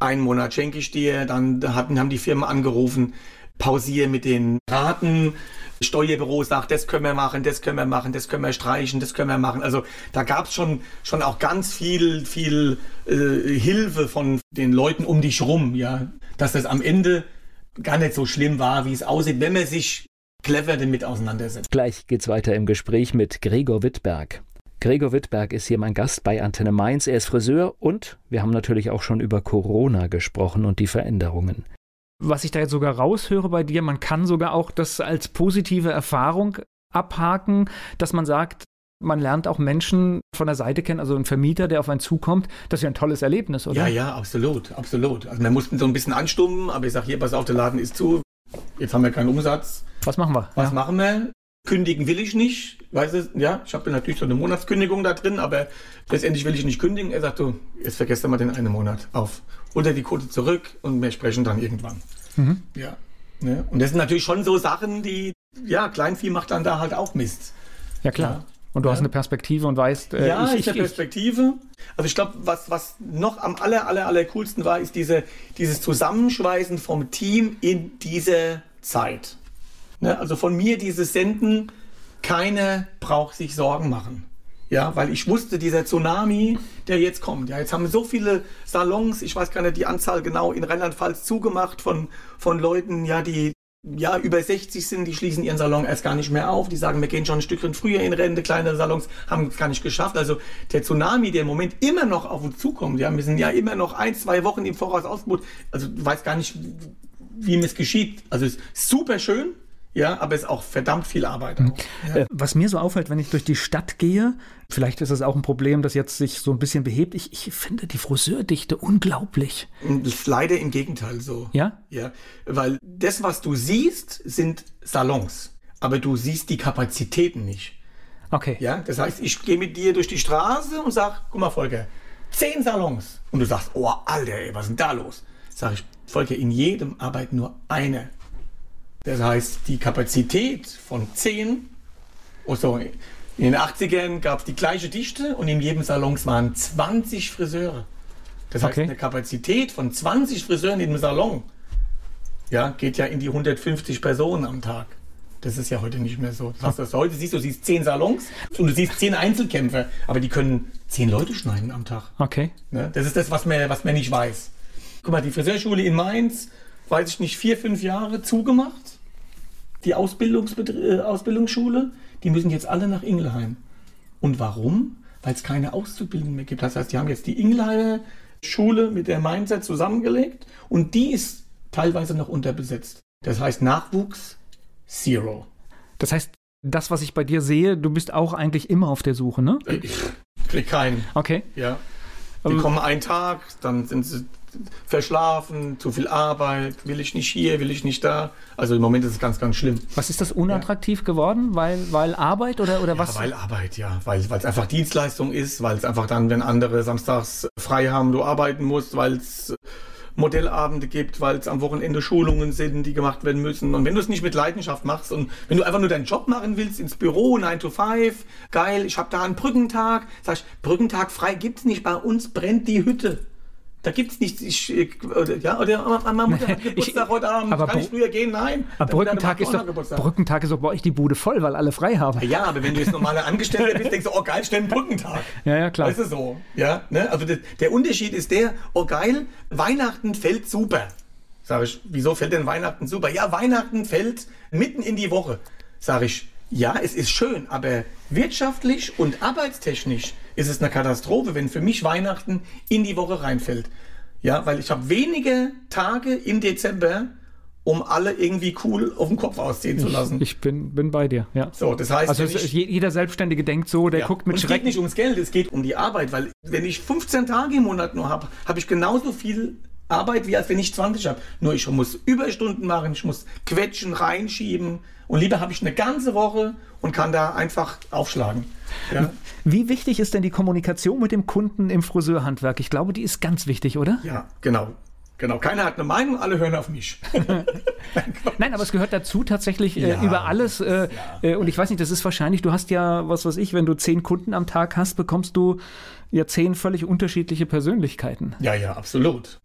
einen Monat schenke ich dir. Dann hatten, haben die Firmen angerufen, pausiere mit den Raten. Steuerbüro sagt, das können wir machen, das können wir machen, das können wir streichen, das können wir machen. Also da gab es schon, schon auch ganz viel, viel äh, Hilfe von den Leuten um dich rum, ja, dass das am Ende gar nicht so schlimm war, wie es aussieht, wenn man sich clever damit auseinandersetzt. Gleich geht's weiter im Gespräch mit Gregor Wittberg. Gregor Wittberg ist hier mein Gast bei Antenne Mainz. Er ist Friseur und wir haben natürlich auch schon über Corona gesprochen und die Veränderungen was ich da jetzt sogar raushöre bei dir, man kann sogar auch das als positive Erfahrung abhaken, dass man sagt, man lernt auch Menschen von der Seite kennen, also ein Vermieter, der auf einen zukommt. Das ist ja ein tolles Erlebnis, oder? Ja, ja, absolut, absolut. Also wir mussten so ein bisschen anstummen, aber ich sage hier, pass auf, der Laden ist zu. Jetzt haben wir keinen Umsatz. Was machen wir? Was ja. machen wir? Kündigen will ich nicht. Weißt du, ja, ich habe natürlich so eine Monatskündigung da drin, aber letztendlich will ich nicht kündigen. Er sagt, du, jetzt vergesst mal den einen Monat auf. Unter die Quote zurück und wir sprechen dann irgendwann. Mhm. Ja. Ne? Und das sind natürlich schon so Sachen, die, ja, Kleinvieh macht dann da halt auch Mist. Ja, klar. Ja. Und du ja. hast eine Perspektive und weißt, äh, ja, ich, ich, eine Perspektive. Also ich glaube, was, was noch am aller, aller, aller coolsten war, ist diese, dieses Zusammenschweißen vom Team in dieser Zeit. Ne? Also von mir dieses Senden, keiner braucht sich Sorgen machen. Ja, weil ich wusste, dieser Tsunami, der jetzt kommt, ja, jetzt haben so viele Salons, ich weiß gar nicht die Anzahl genau, in Rheinland-Pfalz zugemacht von, von Leuten, ja, die ja, über 60 sind, die schließen ihren Salon erst gar nicht mehr auf. Die sagen, wir gehen schon ein Stückchen früher in Rente. Kleinere Salons haben es gar nicht geschafft. Also der Tsunami, der im Moment immer noch auf uns zukommt, ja, wir sind ja immer noch ein, zwei Wochen im Voraus ausgebucht. Also du weißt gar nicht, wie mir es geschieht. Also es ist super schön. Ja, aber es ist auch verdammt viel Arbeit. Mhm. Ja. Äh, was mir so auffällt, wenn ich durch die Stadt gehe, vielleicht ist es auch ein Problem, das jetzt sich so ein bisschen behebt. Ich, ich finde die Friseurdichte unglaublich. Leider im Gegenteil so. Ja? Ja, weil das, was du siehst, sind Salons. Aber du siehst die Kapazitäten nicht. Okay. Ja, das heißt, ich gehe mit dir durch die Straße und sag, guck mal, Volker, zehn Salons. Und du sagst, oh, Alter, ey, was ist denn da los? Sag ich, Volker, in jedem arbeitet nur eine das heißt, die Kapazität von 10, oh sorry, in den 80ern gab es die gleiche Dichte und in jedem Salon waren 20 Friseure. Das heißt, okay. eine Kapazität von 20 Friseuren in einem Salon ja, geht ja in die 150 Personen am Tag. Das ist ja heute nicht mehr so. Das heißt, dass du heute siehst, du siehst 10 Salons und du siehst 10 Einzelkämpfer, aber die können 10 Leute schneiden am Tag. Okay. Ne? Das ist das, was man, was man nicht weiß. Guck mal, die Friseurschule in Mainz weiß ich nicht, vier, fünf Jahre zugemacht. Die äh, Ausbildungsschule, die müssen jetzt alle nach Ingelheim. Und warum? Weil es keine Auszubildenden mehr gibt. Das heißt, die haben jetzt die Ingelheimer Schule mit der Mainzer zusammengelegt und die ist teilweise noch unterbesetzt. Das heißt, Nachwuchs zero. Das heißt, das, was ich bei dir sehe, du bist auch eigentlich immer auf der Suche, ne? Ich krieg keinen. Okay. Ja. Die um, kommen einen Tag, dann sind sie verschlafen, zu viel Arbeit, will ich nicht hier, will ich nicht da. Also im Moment ist es ganz, ganz schlimm. Was ist das unattraktiv ja. geworden? Weil, weil Arbeit oder, oder ja, was? Weil Arbeit, ja. Weil es einfach Dienstleistung ist, weil es einfach dann, wenn andere samstags frei haben, du arbeiten musst, weil es Modellabende gibt, weil es am Wochenende Schulungen sind, die gemacht werden müssen. Und wenn du es nicht mit Leidenschaft machst und wenn du einfach nur deinen Job machen willst, ins Büro, 9 to 5, geil, ich habe da einen Brückentag, sag ich, Brückentag frei gibt's nicht, bei uns brennt die Hütte. Da gibt es nichts. Ich, ja, oder meine Mutter hat Geburtstag ich, heute Abend. Aber Kann ich früher gehen? Nein. Aber Brückentag ist, doch, Brückentag ist doch bei euch die Bude voll, weil alle frei haben. Ja, aber wenn du jetzt normaler Angestellter bist, [LAUGHS] denkst du, oh geil, stell einen Brückentag. Ja, ja, klar. Weißt du so? Ja, ne? Also der, der Unterschied ist der, oh geil, Weihnachten fällt super. Sag ich, wieso fällt denn Weihnachten super? Ja, Weihnachten fällt mitten in die Woche. Sag ich, ja, es ist schön, aber wirtschaftlich und arbeitstechnisch ist es eine Katastrophe, wenn für mich Weihnachten in die Woche reinfällt. Ja, weil ich habe wenige Tage im Dezember, um alle irgendwie cool auf dem Kopf ausziehen zu lassen. Ich, ich bin, bin bei dir, ja. So, das heißt, also ich, jeder Selbstständige denkt so, der ja. guckt mit Und Schrecken. Es geht nicht ums Geld, es geht um die Arbeit, weil wenn ich 15 Tage im Monat nur habe, habe ich genauso viel Arbeit, wie als wenn ich 20 habe. Nur ich muss Überstunden machen, ich muss quetschen, reinschieben. Und lieber habe ich eine ganze Woche und kann da einfach aufschlagen. Ja? Wie wichtig ist denn die Kommunikation mit dem Kunden im Friseurhandwerk? Ich glaube, die ist ganz wichtig, oder? Ja, genau. Genau, keiner hat eine Meinung, alle hören auf mich. [LAUGHS] [LAUGHS] Nein, aber es gehört dazu tatsächlich äh, ja, über alles. Äh, ja. äh, und ich weiß nicht, das ist wahrscheinlich, du hast ja, was weiß ich, wenn du zehn Kunden am Tag hast, bekommst du ja zehn völlig unterschiedliche Persönlichkeiten. Ja, ja, absolut.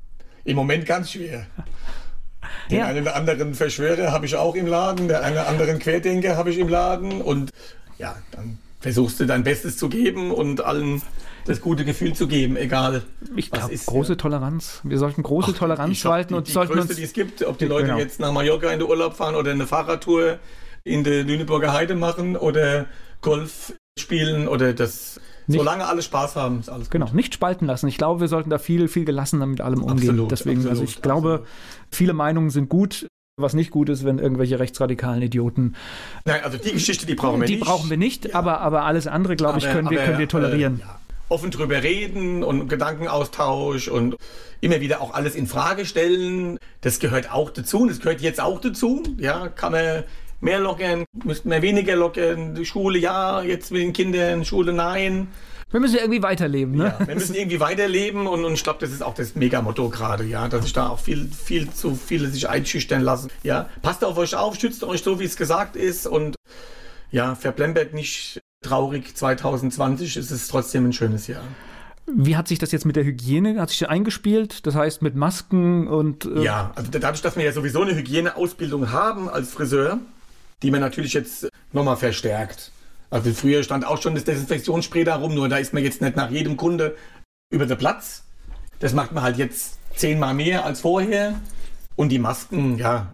Im Moment ganz schwer. [LAUGHS] Den ja. einen oder anderen Verschwörer habe ich auch im Laden, der einen oder anderen Querdenker habe ich im Laden und ja, dann versuchst du dein Bestes zu geben und allen das gute Gefühl zu geben, egal. Ich glaube, große ja. Toleranz. Wir sollten große Ach, Toleranz walten die, und die sollten größte, uns, die es gibt, ob die Leute genau. jetzt nach Mallorca in den Urlaub fahren oder eine Fahrradtour in der Lüneburger Heide machen oder Golf spielen oder das nicht, Solange alle Spaß haben, ist alles genau, gut. Genau, nicht spalten lassen. Ich glaube, wir sollten da viel, viel gelassener mit allem umgehen. Absolut, Deswegen, absolut, also ich glaube, absolut. viele Meinungen sind gut. Was nicht gut ist, wenn irgendwelche rechtsradikalen Idioten. Nein, also die Geschichte, die brauchen wir die nicht. Die brauchen wir nicht, ja. aber, aber alles andere, glaube ich, können, aber, wir, können wir tolerieren. Äh, ja. Offen drüber reden und Gedankenaustausch und immer wieder auch alles in Frage stellen. Das gehört auch dazu und das gehört jetzt auch dazu. Ja, kann man mehr lockern, müssten wir weniger lockern. Die Schule ja, jetzt mit den Kindern, Schule nein. Wir müssen irgendwie weiterleben, ne? Ja, wir müssen irgendwie weiterleben und, und ich glaube, das ist auch das Mega-Motto gerade, ja, dass sich da auch viel, viel zu viele sich einschüchtern lassen. Ja, passt auf euch auf, schützt euch so, wie es gesagt ist und ja, verplempert nicht traurig. 2020 ist es trotzdem ein schönes Jahr. Wie hat sich das jetzt mit der Hygiene, hat sich das eingespielt? Das heißt mit Masken und... Äh ja, also dadurch, dass wir ja sowieso eine Hygieneausbildung haben als Friseur, die man natürlich jetzt nochmal verstärkt. Also früher stand auch schon das Desinfektionsspray da rum, nur da ist man jetzt nicht nach jedem Kunde über den Platz. Das macht man halt jetzt zehnmal mehr als vorher. Und die Masken, ja,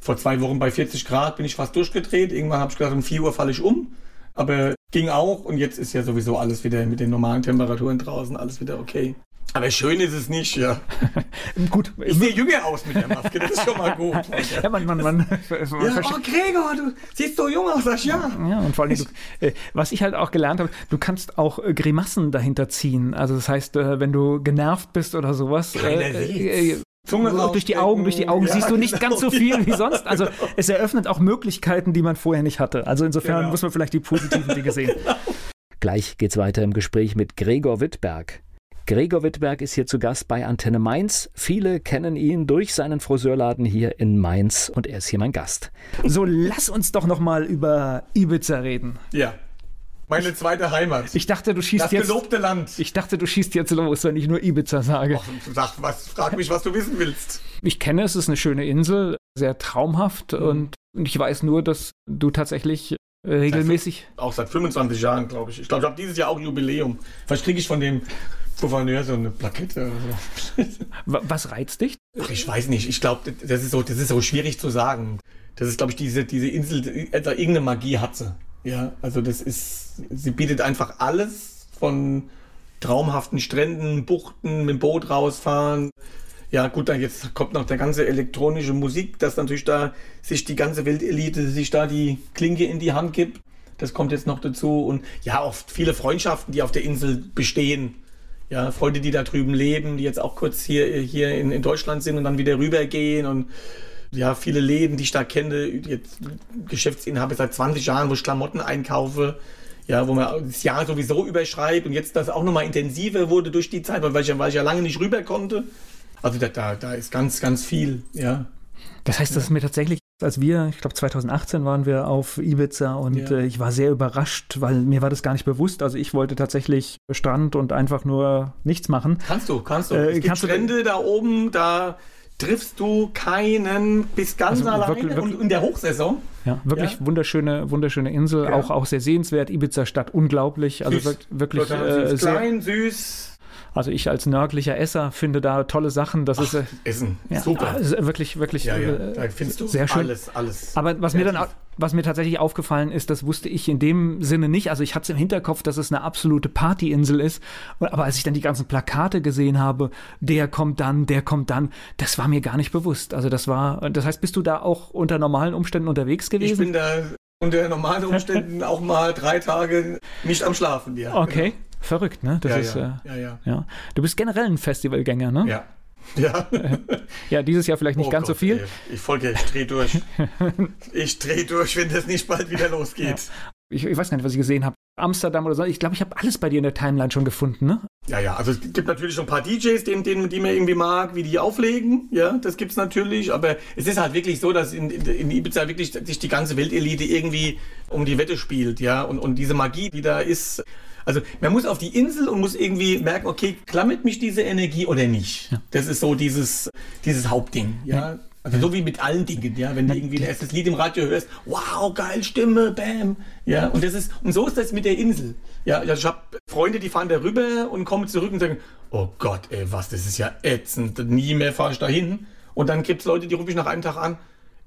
vor zwei Wochen bei 40 Grad bin ich fast durchgedreht. Irgendwann habe ich gedacht, um 4 Uhr falle ich um. Aber ging auch und jetzt ist ja sowieso alles wieder mit den normalen Temperaturen draußen, alles wieder okay. Aber schön ist es nicht, ja. [LAUGHS] gut. Ich sehe jünger aus mit der Maske, das ist schon mal gut. [LAUGHS] ja, man, man, man, [LAUGHS] ja, oh, Gregor, du siehst so jung aus, sag ja. Ja, und vor allem, du, äh, was ich halt auch gelernt habe, du kannst auch äh, Grimassen dahinter ziehen. Also das heißt, äh, wenn du genervt bist oder sowas, Zunge durch die Augen, durch die Augen ja, siehst du nicht genau, ganz so viel ja, wie sonst. Also genau. es eröffnet auch Möglichkeiten, die man vorher nicht hatte. Also insofern genau. muss man vielleicht die positiven Dinge sehen. Gleich geht's weiter im Gespräch mit Gregor Wittberg. Gregor Wittberg ist hier zu Gast bei Antenne Mainz. Viele kennen ihn durch seinen Friseurladen hier in Mainz und er ist hier mein Gast. So, lass uns doch noch mal über Ibiza reden. Ja. Meine zweite Heimat. Ich dachte, du schießt das jetzt. Das gelobte Land. Ich dachte, du schießt jetzt los, wenn ich nur Ibiza sage. Och, sag, was, frag mich, was du wissen willst. Ich kenne es, es ist eine schöne Insel, sehr traumhaft mhm. und ich weiß nur, dass du tatsächlich regelmäßig. Seit, auch seit 25 Jahren, glaube ich. Ich glaube, ich habe dieses Jahr auch Jubiläum. Vielleicht kriege ich von dem Gouverneur so eine Plakette oder so. Was reizt dich? Ich weiß nicht. Ich glaube, das ist so, das ist so schwierig zu sagen. Das ist, glaube ich, diese, diese Insel, also irgendeine Magie hat sie. Ja, also das ist, sie bietet einfach alles von traumhaften Stränden, Buchten, mit dem Boot rausfahren. Ja, gut, dann jetzt kommt noch der ganze elektronische Musik, dass natürlich da sich die ganze Weltelite sich da die Klinke in die Hand gibt. Das kommt jetzt noch dazu. Und ja, auch viele Freundschaften, die auf der Insel bestehen ja, Freunde, die da drüben leben, die jetzt auch kurz hier, hier in, in Deutschland sind und dann wieder rübergehen und ja, viele Läden, die ich da kenne, jetzt Geschäftsinhaber seit 20 Jahren, wo ich Klamotten einkaufe, ja, wo man das Jahr sowieso überschreibt und jetzt das auch nochmal intensiver wurde durch die Zeit, weil ich, weil ich ja lange nicht rüber konnte. Also da, da, da ist ganz, ganz viel, ja. Das heißt, das ist mir tatsächlich als wir, ich glaube 2018 waren wir auf Ibiza und ja. äh, ich war sehr überrascht, weil mir war das gar nicht bewusst. Also ich wollte tatsächlich Strand und einfach nur nichts machen. Kannst du, kannst du. Äh, es gibt Strände du, da oben, da triffst du keinen, bist ganz also alleine wirklich, wirklich, und in der Hochsaison. Ja, wirklich ja. wunderschöne, wunderschöne Insel, ja. auch, auch sehr sehenswert. Ibiza Stadt unglaublich, also süß. wirklich äh, sehr, klein, süß also ich als nördlicher Esser finde da tolle Sachen. Das Ach, ist äh, Essen, ja, super. Ist wirklich, wirklich ja, ja. Äh, da findest du sehr schön. Alles, alles. Aber was mir dann, was mir tatsächlich aufgefallen ist, das wusste ich in dem Sinne nicht. Also ich hatte es im Hinterkopf, dass es eine absolute Partyinsel ist. Aber als ich dann die ganzen Plakate gesehen habe, der kommt dann, der kommt dann, das war mir gar nicht bewusst. Also das war, das heißt, bist du da auch unter normalen Umständen unterwegs gewesen? Ich bin da unter normalen Umständen auch mal drei Tage nicht am Schlafen, ja. Okay. Genau. Verrückt, ne? Das ja, ist, ja. Äh, ja, ja. ja. Du bist generell ein Festivalgänger, ne? Ja. Ja. [LAUGHS] ja, dieses Jahr vielleicht nicht oh ganz Gott, so viel. Ey. Ich folge, ich drehe durch. [LAUGHS] ich drehe durch, wenn das nicht bald wieder losgeht. Ich, ich, weiß gar nicht, was ich gesehen habe. Amsterdam oder so. Ich glaube, ich habe alles bei dir in der Timeline schon gefunden, ne? Ja, ja. Also es gibt natürlich schon ein paar DJs, den, den, die man irgendwie mag, wie die auflegen. Ja, das gibt's natürlich. Aber es ist halt wirklich so, dass in, in Ibiza wirklich sich die ganze Weltelite irgendwie um die Wette spielt, ja. Und, und diese Magie, die da ist, also man muss auf die Insel und muss irgendwie merken, okay, klammert mich diese Energie oder nicht. Ja. Das ist so dieses, dieses Hauptding, ja. Also so wie mit allen Dingen, ja, wenn du irgendwie ein erstes Lied im Radio hörst, wow, geil, Stimme, bam, ja, und das ist, und so ist das mit der Insel, ja, also ich habe Freunde, die fahren da rüber und kommen zurück und sagen, oh Gott, ey, was, das ist ja ätzend, nie mehr fahre ich da hin, und dann gibt es Leute, die rufe ich nach einem Tag an,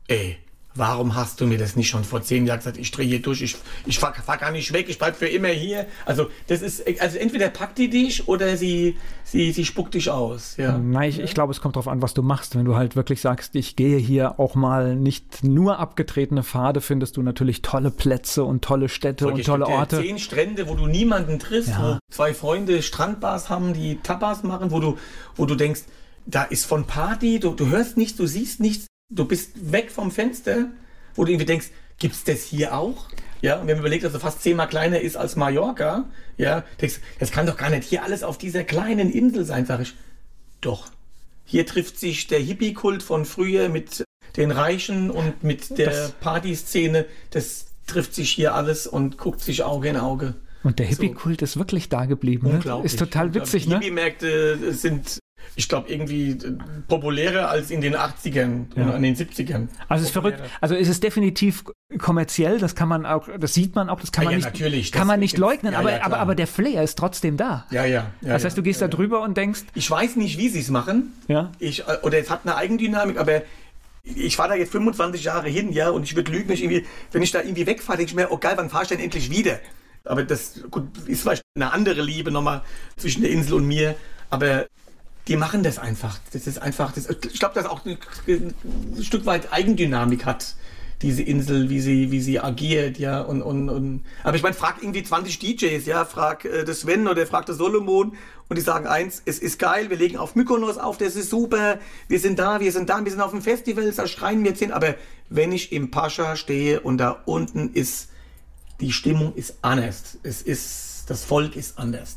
ey, Warum hast du mir das nicht schon vor zehn Jahren gesagt? Ich drehe hier durch, ich, ich fahr, fahr gar nicht weg, ich bleib für immer hier. Also das ist, also entweder packt die dich oder sie, sie, sie spuckt dich aus. Ja. Nein, ich, ich glaube, es kommt darauf an, was du machst. Wenn du halt wirklich sagst, ich gehe hier auch mal nicht nur abgetretene Pfade, findest du natürlich tolle Plätze und tolle Städte und tolle Orte. Zehn Strände, wo du niemanden triffst, ja. wo zwei Freunde Strandbars haben, die Tapas machen, wo du, wo du denkst, da ist von Party, du, du hörst nichts, du siehst nichts, du bist weg vom Fenster, wo du irgendwie denkst, gibt's das hier auch? Ja, und wir haben überlegt, dass er fast zehnmal kleiner ist als Mallorca. Ja, denkst, das kann doch gar nicht hier alles auf dieser kleinen Insel sein, sag ich. Doch. Hier trifft sich der Hippie-Kult von früher mit den Reichen und mit der Partyszene. Das trifft sich hier alles und guckt sich Auge in Auge. Und der Hippie-Kult so. ist wirklich da geblieben. Ne? Unglaublich. Ist total witzig, ne? Hippie-Märkte sind ich glaube, irgendwie äh, populärer als in den 80ern ja. und in den 70ern. Also es ist verrückt. Also es ist definitiv kommerziell, das kann man auch, das sieht man auch, das kann ja, man ja, nicht, natürlich, kann man nicht leugnen, aber, aber, aber der Flair ist trotzdem da. Ja, ja. das heißt, du gehst da drüber und denkst. Ich weiß nicht, wie sie es machen. Ja. Ich, äh, oder es hat eine Eigendynamik, aber Ich fahre da jetzt 25 Jahre hin, ja, und ich würde lügen, wenn ich, irgendwie, wenn ich da irgendwie wegfahre, denke ich mir, oh geil, wann fahre ich denn endlich wieder? Aber das gut, ist vielleicht eine andere Liebe nochmal zwischen der Insel und mir. Aber die machen das einfach. Das ist einfach, das, ich glaube, dass auch ein, ein Stück weit Eigendynamik hat diese Insel, wie sie, wie sie agiert, ja, und, und, und aber ich meine, frag irgendwie 20 DJs, ja, frag äh, das Sven oder frag das Solomon und die sagen eins, es ist geil, wir legen auf Mykonos auf, das ist super, wir sind da, wir sind da, wir sind auf dem Festival, da schreien wir jetzt hin, aber wenn ich im Pascha stehe und da unten ist, die Stimmung ist anders, es ist, das Volk ist anders.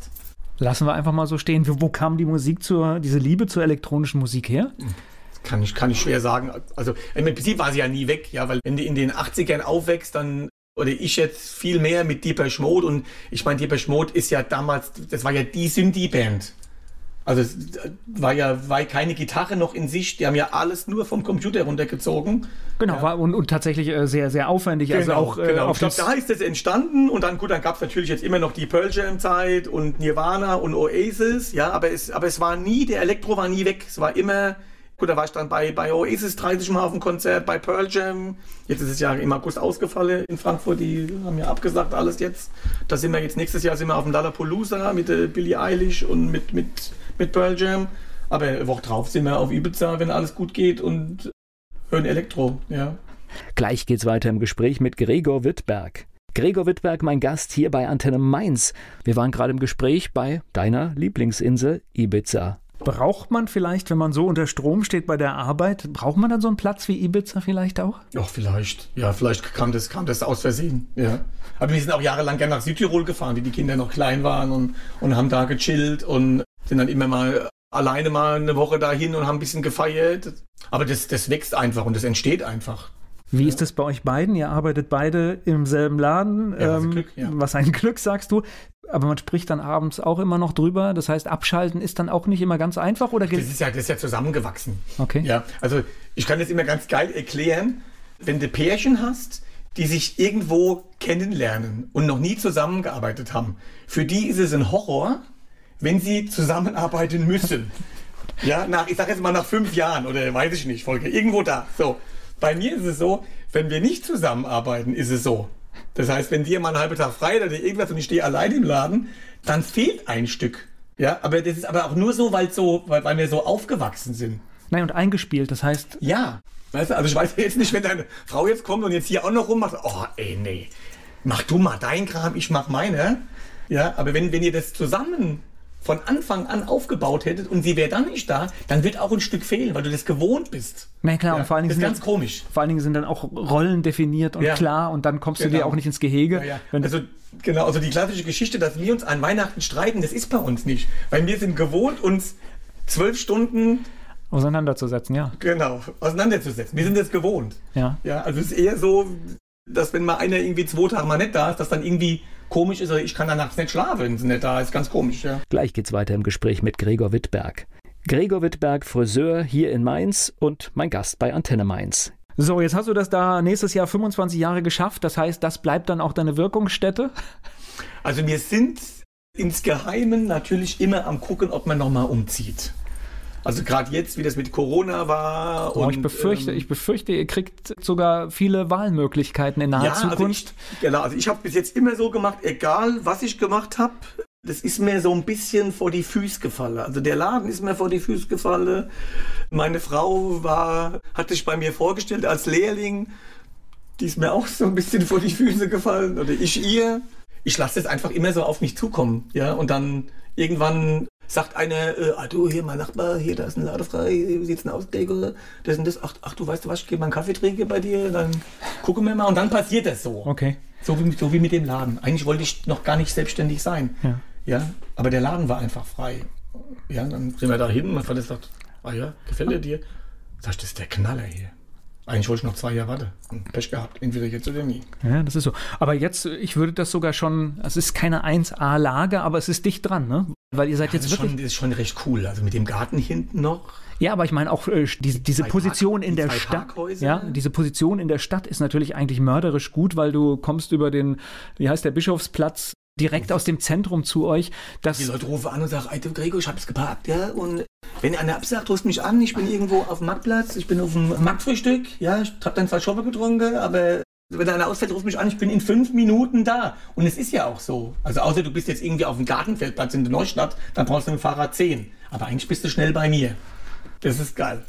Lassen wir einfach mal so stehen. Wo, kam die Musik zur, diese Liebe zur elektronischen Musik her? Kann ich, kann ich schwer sagen. Also im Prinzip war sie ja nie weg, ja, weil wenn du in den 80ern aufwächst, dann oder ich jetzt viel mehr mit Deepesh Mode und ich meine, Deepesh Mode ist ja damals, das war ja die Synthie-Band. Also es war ja war keine Gitarre noch in sich, die haben ja alles nur vom Computer runtergezogen. Genau, ja. war und, und tatsächlich äh, sehr, sehr aufwendig. Genau, also auch äh, genau. auf Ich glaube, da ist es entstanden und dann, gut, dann gab es natürlich jetzt immer noch die Pearl Jam Zeit und Nirvana und Oasis, ja, aber es, aber es war nie, der Elektro war nie weg. Es war immer, gut, da war ich dann bei, bei Oasis 30 Mal auf dem Konzert, bei Pearl Jam. Jetzt ist es ja im August ausgefallen in Frankfurt, die haben ja abgesagt alles jetzt. Da sind wir jetzt nächstes Jahr sind wir auf dem Lollapalooza mit äh, Billie Eilish und mit, mit, mit Pearl Jam. Aber eine Woche drauf sind wir auf Ibiza, wenn alles gut geht und hören Elektro, ja. Gleich geht's weiter im Gespräch mit Gregor Wittberg. Gregor Wittberg, mein Gast hier bei Antenne Mainz. Wir waren gerade im Gespräch bei deiner Lieblingsinsel Ibiza. Braucht man vielleicht, wenn man so unter Strom steht bei der Arbeit, braucht man dann so einen Platz wie Ibiza vielleicht auch? Ja, vielleicht. Ja, vielleicht kam das, kam das aus Versehen. Ja. Aber wir sind auch jahrelang gerne nach Südtirol gefahren, wie die Kinder noch klein waren und, und haben da gechillt und sind dann immer mal alleine mal eine Woche dahin und haben ein bisschen gefeiert. Aber das, das wächst einfach und das entsteht einfach. Wie ist das bei euch beiden? Ihr arbeitet beide im selben Laden. ähm, Ja, was ein Glück, ja. Was ein Glück, sagst du. Aber man spricht dann abends auch immer noch drüber. Das heißt, abschalten ist dann auch nicht immer ganz einfach oder Das ist ja, das ist ja zusammengewachsen. Okay. Ja, also ich kann das immer ganz geil erklären, wenn du Pärchen hast, die sich irgendwo kennenlernen und noch nie zusammengearbeitet haben. Für die ist es ein Horror, wenn sie zusammenarbeiten müssen. Ja, nach, ich sag jetzt mal nach fünf Jahren oder weiß ich nicht, Folge, irgendwo da. So. Bei mir ist es so, wenn wir nicht zusammenarbeiten, ist es so. Das heißt, wenn dir mal einen halben Tag frei oder irgendwas und ich stehe allein im Laden, dann fehlt ein Stück. Ja, aber das ist aber auch nur so, weil so, weil, weil wir so aufgewachsen sind. Nein, und eingespielt. Das heißt, Ja. Weißt du, also ich weiß jetzt nicht, wenn deine Frau jetzt kommt und jetzt hier auch noch rummacht, oh ey, nee, mach du mal dein Kram, ich mach meine. Ja, aber wenn, wenn ihr das zusammen von Anfang an aufgebaut hättet und sie wäre dann nicht da, dann wird auch ein Stück fehlen, weil du das gewohnt bist. na klar, Ja, und vor allen Dingen das ist sind ganz dann, komisch. vor allen Dingen sind dann auch Rollen definiert und Ja. klar und dann kommst du Genau. dir auch nicht ins Gehege. Ja, Also, genau, also die klassische Geschichte, dass wir uns an Weihnachten streiten, das ist bei uns nicht. Weil wir sind gewohnt, uns zwölf Stunden, auseinanderzusetzen, ja. genau, auseinanderzusetzen. Wir sind das gewohnt. Ja. Ja, also es ist eher so, dass wenn mal einer irgendwie zwei Tage mal nicht da ist, dass dann irgendwie komisch ist, ich kann dann nachts nicht schlafen, wenn sie nicht da ist. Ganz komisch, ja. Gleich geht's weiter im Gespräch mit Gregor Wittberg. Gregor Wittberg, Friseur hier in Mainz und mein Gast bei Antenne Mainz. So, jetzt hast du das da nächstes Jahr 25 Jahre geschafft. Das heißt, das bleibt dann auch deine Wirkungsstätte. Also wir sind insgeheimen natürlich immer am gucken, ob man nochmal umzieht. Also gerade jetzt, wie das mit Corona war. Oh, und, ich befürchte, ähm, ich befürchte, ihr kriegt sogar viele Wahlmöglichkeiten in naher ja, also Zukunft. ich, genau, also ich habe bis jetzt immer so gemacht, egal was ich gemacht habe, das ist mir so ein bisschen vor die Füße gefallen. Also der Laden ist mir vor die Füße gefallen. Meine Frau war, hat sich bei mir vorgestellt als Lehrling. Die ist mir auch so ein bisschen vor die Füße gefallen. Oder ich ihr. Ich lasse das einfach immer so auf mich zukommen. Ja, und dann irgendwann sagt einer, äh, ah, du, hier, mein Nachbar, hier, da ist ein Laden frei, wie sieht's denn aus, Gregor? Das und das, ach, ach, du weißt du was, ich gehe mal einen Kaffee trinken bei dir, dann gucken wir mal und dann passiert das so. Okay. So wie, so wie mit dem Laden. Eigentlich wollte ich noch gar nicht selbstständig sein. Ja. Ja, aber der Laden war einfach frei. Ja, dann sind wir da hin. Mein Vater sagt, ah ja, gefällt er dir? Sag ich, das ist der Knaller hier. Eigentlich wollte ich noch zwei Jahre warten. Und Pech gehabt. Entweder jetzt oder nie. Ja, das ist so. Aber jetzt, ich würde das sogar schon, es ist keine 1A-Lage, aber es ist dicht dran, ne? Weil ihr seid Das jetzt ist, wirklich. schon, das ist schon recht cool. Also mit dem Garten hinten noch. Ja, aber ich meine auch äh, diese, diese Position Park- in die der Stadt. Ja, diese Position in der Stadt ist natürlich eigentlich mörderisch gut, weil du kommst über den, wie heißt der Bischofsplatz, direkt aus dem Zentrum zu euch. die Leute rufen an und sagen, Alter Gregor, ich habe es geparkt, ja, und wenn einer absagt, rufst mich an, ich bin irgendwo auf dem Marktplatz, ich bin auf dem Marktfrühstück, ja, ich habe dann zwei Schoppe getrunken, aber wenn einer ausfällt, ruf mich an, ich bin in fünf Minuten da. Und es ist ja auch so. Also außer du bist jetzt irgendwie auf dem Gartenfeldplatz in der Neustadt, dann brauchst du mit dem Fahrrad 10. Aber eigentlich bist du schnell bei mir. Das ist geil.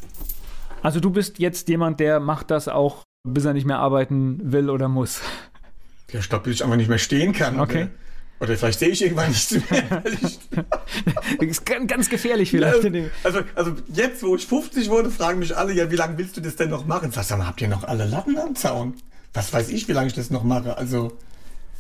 Also du bist jetzt jemand, der macht das auch, bis er nicht mehr arbeiten will oder muss. Ja, ich glaube, bis ich einfach nicht mehr stehen kann. Okay. Oder, oder vielleicht sehe ich irgendwann nichts mehr. [LAUGHS] das ist ganz gefährlich vielleicht. Ja, also, also jetzt, wo ich 50 wurde, fragen mich alle, ja, wie lange willst du das denn noch machen? Sag mal, habt ihr noch alle Latten am Zaun? Was weiß ich, wie lange ich das noch mache. Also,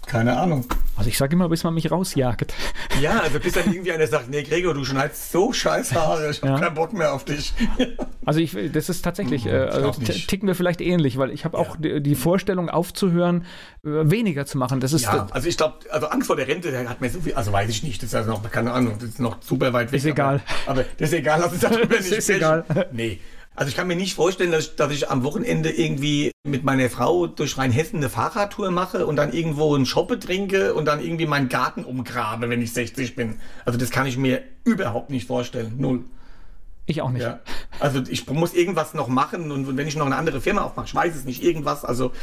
keine Ahnung. Also ich sage immer, bis man mich rausjagt. [LAUGHS] Ja, also bis dann irgendwie einer sagt, nee, Gregor, du schneidest so scheiß Haare, ich habe ja. keinen Bock mehr auf dich. [LAUGHS] Also ich, das ist tatsächlich, mhm, äh, also ticken wir vielleicht ähnlich, weil ich habe auch ja. die, die, Vorstellung aufzuhören, äh, weniger zu machen. Das ist ja, also ich glaube, also Angst vor der Rente, der hat mir so viel, also weiß ich nicht, das ist also noch, keine Ahnung, das ist noch super weit weg. Ist egal. Aber, aber das ist egal, lass uns darüber [LAUGHS] nicht ist sprechen. egal. Nee. Also ich kann mir nicht vorstellen, dass ich, dass ich am Wochenende irgendwie mit meiner Frau durch Rheinhessen eine Fahrradtour mache und dann irgendwo einen Shoppe trinke und dann irgendwie meinen Garten umgrabe, wenn ich 60 bin. Also das kann ich mir überhaupt nicht vorstellen. Null. Ich auch nicht. Ja. Also ich muss irgendwas noch machen und, wenn ich noch eine andere Firma aufmache, ich weiß es nicht, irgendwas. Also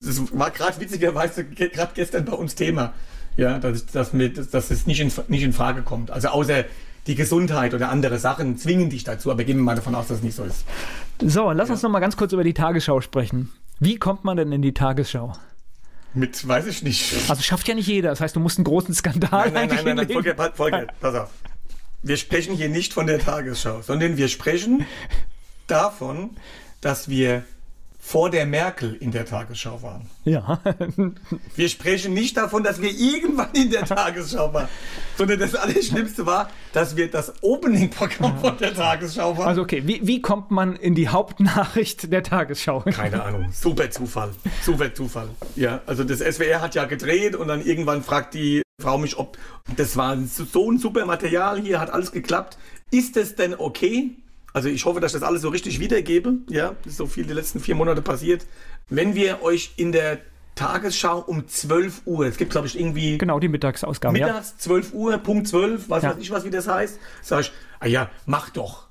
das war gerade witzigerweise gerade gestern bei uns Thema. Ja, dass, dass, mir, dass es nicht in, nicht in Frage kommt. Also außer die Gesundheit oder andere Sachen zwingen dich dazu, aber gehen wir mal davon aus, dass es nicht so ist. So, lass ja. uns noch mal ganz kurz über die Tagesschau sprechen. Wie kommt man denn in die Tagesschau? Mit, weiß ich nicht. Also schafft ja nicht jeder. Das heißt, du musst einen großen Skandal nein, nein, nein, nein, nein, Volker, Volker, [LAUGHS] pass auf. Wir sprechen hier nicht von der Tagesschau, sondern wir sprechen davon, dass wir vor der Merkel in der Tagesschau waren. Ja. [LAUGHS] wir sprechen nicht davon, dass wir irgendwann in der Tagesschau waren, sondern das Allerschlimmste war, dass wir das Opening-Programm von der Tagesschau waren. Also okay, wie, wie kommt man in die Hauptnachricht der Tagesschau? Keine Ahnung, super Zufall, super Zufall. Ja, also das SWR hat ja gedreht und dann irgendwann fragt die Frau mich, ob das war so ein super Material hier, hat alles geklappt. Ist es denn okay? Also ich hoffe, dass ich das alles so richtig wiedergebe. Ja, ist so viel die letzten vier Monate passiert. Wenn wir euch in der Tagesschau um 12 Uhr, es gibt glaube ich irgendwie... Genau, die Mittagsausgabe. Mittags, ja. 12 Uhr, Punkt 12, was ja. weiß ich was, wie das heißt. Sag ich, ah ja, mach doch.